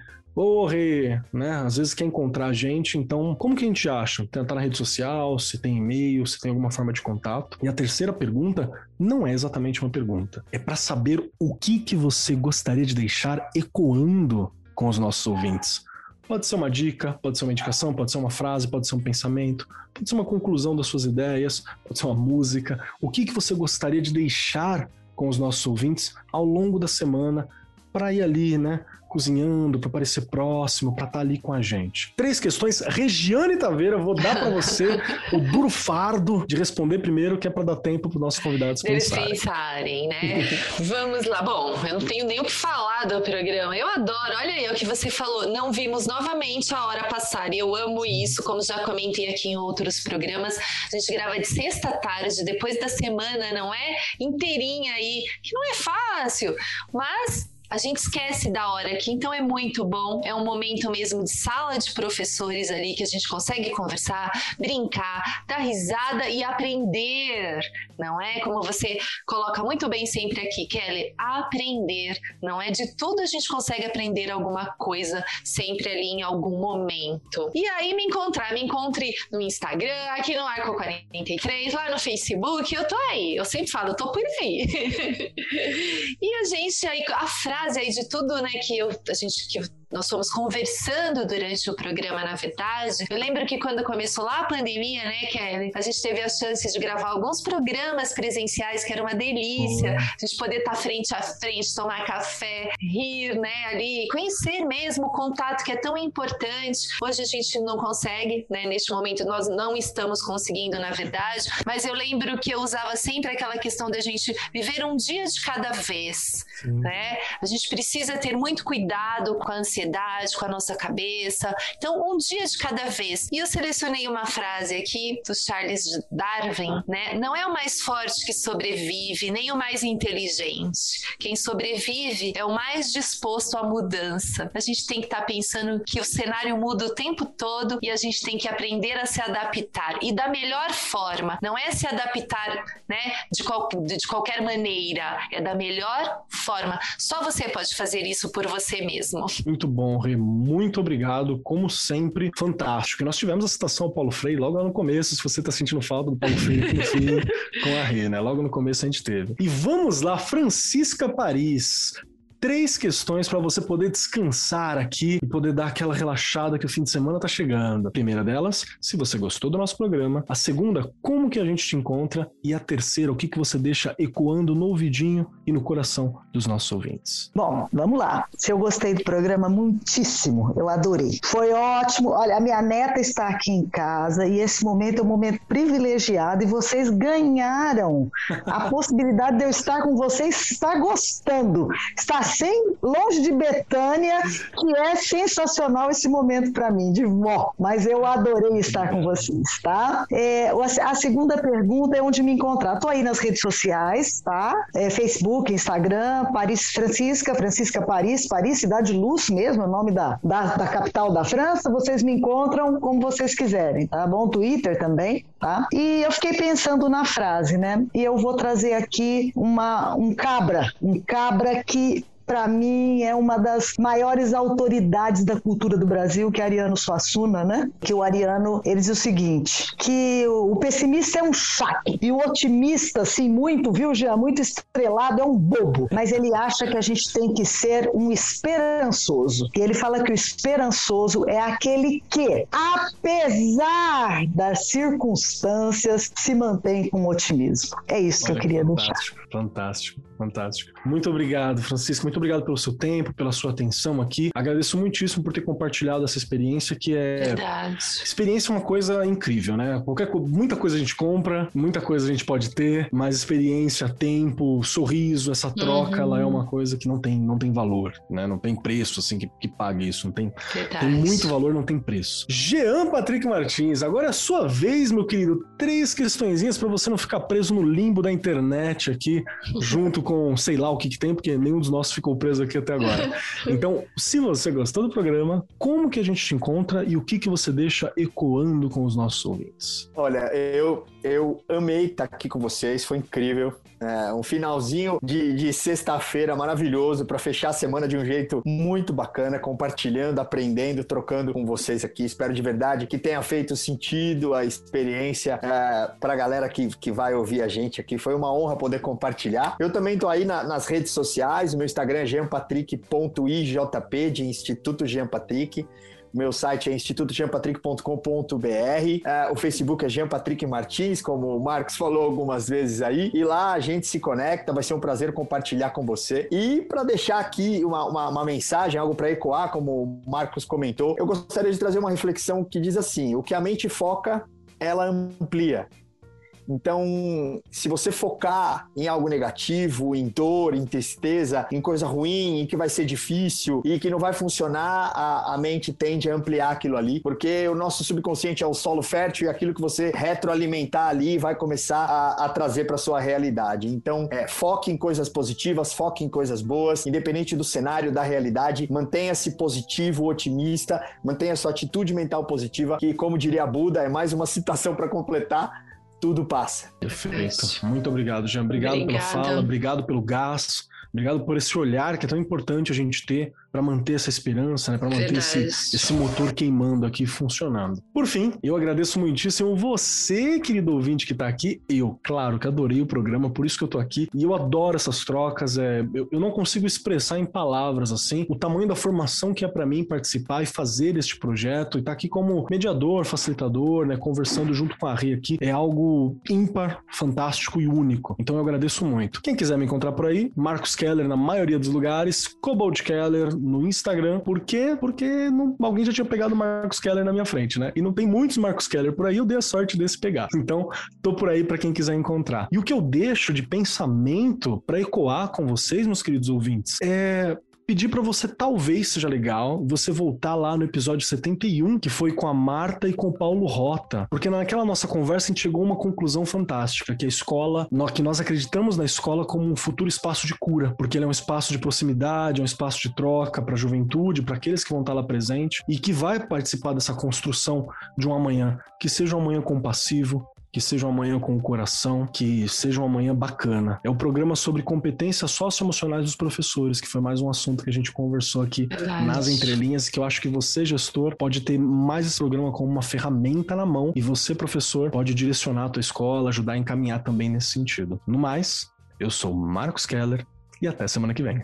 Rê, né? Às vezes quer encontrar a gente, então como que a gente acha? Tentar na rede social, se tem e-mail, se tem alguma forma de contato. E a terceira pergunta não é exatamente uma pergunta. É para saber o que que você gostaria de deixar ecoando com os nossos ouvintes. Pode ser uma dica, pode ser uma indicação, pode ser uma frase, pode ser um pensamento, pode ser uma conclusão das suas ideias, pode ser uma música. O que que você gostaria de deixar com os nossos ouvintes ao longo da semana para ir ali, né? cozinhando, para parecer próximo, para estar tá ali com a gente. Três questões. Regiane Taveira, vou dar para você o duro fardo de responder primeiro, que é para dar tempo para os nossos convidados Eles pensarem. pensarem, né? Vamos lá. Bom, eu não tenho nem o que falar do programa. Eu adoro. Olha aí o que você falou. Não vimos novamente a hora passar. E eu amo isso, como já comentei aqui em outros programas. A gente grava de sexta tarde, depois da semana, não é? Inteirinha aí, que não é fácil, mas a gente esquece da hora aqui, então é muito bom. É um momento mesmo de sala de professores ali que a gente consegue conversar, brincar, dar risada e aprender, não é? Como você coloca muito bem sempre aqui, Kelly, aprender, não é? De tudo a gente consegue aprender alguma coisa sempre ali em algum momento. E aí me encontrar, me encontre no Instagram, aqui no Arco 43, lá no Facebook, eu tô aí. Eu sempre falo, eu tô por aí. e a gente aí, a frase frase aí de tudo, né, que eu, a gente que eu nós fomos conversando durante o programa, na verdade. Eu lembro que quando começou lá a pandemia, né, Kelly, a gente teve a chance de gravar alguns programas presenciais, que era uma delícia. A gente poder estar frente a frente, tomar café, rir, né, ali, conhecer mesmo o contato que é tão importante. Hoje a gente não consegue, né, neste momento nós não estamos conseguindo, na verdade, mas eu lembro que eu usava sempre aquela questão da gente viver um dia de cada vez, Sim. né? A gente precisa ter muito cuidado com a ansiedade ansiedade, com a nossa cabeça. Então, um dia de cada vez. E eu selecionei uma frase aqui do Charles Darwin, né? Não é o mais forte que sobrevive, nem o mais inteligente. Quem sobrevive é o mais disposto à mudança. A gente tem que estar tá pensando que o cenário muda o tempo todo e a gente tem que aprender a se adaptar. E da melhor forma, não é se adaptar, né, de, qual, de qualquer maneira, é da melhor forma. Só você pode fazer isso por você mesmo. Muito bom, Rê. Muito obrigado. Como sempre, fantástico. E nós tivemos a citação ao Paulo Freire logo no começo, se você está sentindo falta do Paulo Freire, enfim, com a Rê, né? Logo no começo a gente teve. E vamos lá, Francisca Paris três questões para você poder descansar aqui e poder dar aquela relaxada que o fim de semana tá chegando. A primeira delas, se você gostou do nosso programa. A segunda, como que a gente te encontra. E a terceira, o que, que você deixa ecoando no ouvidinho e no coração dos nossos ouvintes. Bom, vamos lá. Se eu gostei do programa, muitíssimo. Eu adorei. Foi ótimo. Olha, a minha neta está aqui em casa e esse momento é um momento privilegiado e vocês ganharam a possibilidade de eu estar com vocês, está gostando, está sem, longe de Betânia, que é sensacional esse momento para mim, de vó. Mas eu adorei estar com vocês, tá? É, a segunda pergunta é onde me encontrar. Estou aí nas redes sociais, tá? É, Facebook, Instagram, Paris Francisca, Francisca Paris, Paris, Cidade Luz mesmo, é o nome da, da, da capital da França. Vocês me encontram como vocês quiserem, tá bom? Twitter também, tá? E eu fiquei pensando na frase, né? E eu vou trazer aqui uma, um cabra, um cabra que para mim, é uma das maiores autoridades da cultura do Brasil, que é Ariano Suassuna, né? Que o Ariano, ele diz o seguinte, que o pessimista é um chato e o otimista, assim, muito, viu, Jean, muito estrelado, é um bobo. Mas ele acha que a gente tem que ser um esperançoso. E ele fala que o esperançoso é aquele que, apesar das circunstâncias, se mantém com otimismo. É isso Olha, que eu queria fantástico, deixar. Fantástico, fantástico. Muito obrigado, Francisco. Muito obrigado pelo seu tempo, pela sua atenção aqui. Agradeço muitíssimo por ter compartilhado essa experiência, que é. Verdade. Experiência é uma coisa incrível, né? Qualquer, muita coisa a gente compra, muita coisa a gente pode ter, mas experiência, tempo, sorriso, essa troca, uhum. ela é uma coisa que não tem, não tem valor, né? Não tem preço, assim, que, que pague isso. Não tem, tem muito valor, não tem preço. Jean Patrick Martins, agora é a sua vez, meu querido. Três questõezinhas para você não ficar preso no limbo da internet aqui, junto com sei lá o que, que tem, porque nenhum dos nossos ficou preso aqui até agora. Então, se você gostou do programa, como que a gente te encontra e o que, que você deixa ecoando com os nossos ouvintes? Olha, eu, eu amei estar aqui com vocês, foi incrível. É, um finalzinho de, de sexta-feira maravilhoso para fechar a semana de um jeito muito bacana, compartilhando, aprendendo, trocando com vocês aqui. Espero de verdade que tenha feito sentido a experiência é, para a galera que, que vai ouvir a gente aqui. Foi uma honra poder compartilhar. Eu também tô aí na, nas redes sociais, o meu Instagram é jeanpatrick.ijp, de Instituto Jean Patrick. Meu site é institutojeanpatrick.com.br. É, o Facebook é Jean Patrick Martins, como o Marcos falou algumas vezes aí. E lá a gente se conecta, vai ser um prazer compartilhar com você. E para deixar aqui uma, uma, uma mensagem, algo para ecoar, como o Marcos comentou, eu gostaria de trazer uma reflexão que diz assim: o que a mente foca, ela amplia. Então, se você focar em algo negativo, em dor, em tristeza, em coisa ruim, em que vai ser difícil e que não vai funcionar, a, a mente tende a ampliar aquilo ali, porque o nosso subconsciente é o solo fértil e aquilo que você retroalimentar ali vai começar a, a trazer para sua realidade. Então, é, foque em coisas positivas, foque em coisas boas, independente do cenário, da realidade, mantenha-se positivo, otimista, mantenha sua atitude mental positiva, que, como diria Buda, é mais uma citação para completar tudo passa. Perfeito. Muito obrigado, Jean. Obrigado Obrigada. pela fala, obrigado pelo gás, obrigado por esse olhar que é tão importante a gente ter para manter essa esperança, né? Para manter esse, esse motor queimando aqui funcionando. Por fim, eu agradeço muitíssimo você, querido ouvinte que está aqui. Eu, claro, que adorei o programa, por isso que eu tô aqui. E eu adoro essas trocas. É, eu, eu não consigo expressar em palavras assim o tamanho da formação que é para mim participar e fazer este projeto e estar tá aqui como mediador, facilitador, né? Conversando junto com a Rê aqui é algo ímpar, fantástico e único. Então eu agradeço muito. Quem quiser me encontrar por aí, Marcos Keller na maioria dos lugares, Cobalt Keller no Instagram. Por quê? Porque não, alguém já tinha pegado o Marcos Keller na minha frente, né? E não tem muitos Marcos Keller por aí, eu dei a sorte desse pegar. Então, tô por aí para quem quiser encontrar. E o que eu deixo de pensamento para ecoar com vocês, meus queridos ouvintes, é pedir para você, talvez seja legal, você voltar lá no episódio 71, que foi com a Marta e com o Paulo Rota. Porque naquela nossa conversa a gente chegou a uma conclusão fantástica, que a escola, que nós acreditamos na escola como um futuro espaço de cura, porque ele é um espaço de proximidade, é um espaço de troca para a juventude, para aqueles que vão estar lá presente e que vai participar dessa construção de um amanhã, que seja um amanhã compassivo, que seja uma manhã com o coração, que seja uma manhã bacana. É o programa sobre competências socioemocionais dos professores, que foi mais um assunto que a gente conversou aqui Verdade. nas entrelinhas, que eu acho que você, gestor, pode ter mais esse programa como uma ferramenta na mão e você, professor, pode direcionar a tua escola, ajudar a encaminhar também nesse sentido. No mais, eu sou Marcos Keller e até semana que vem.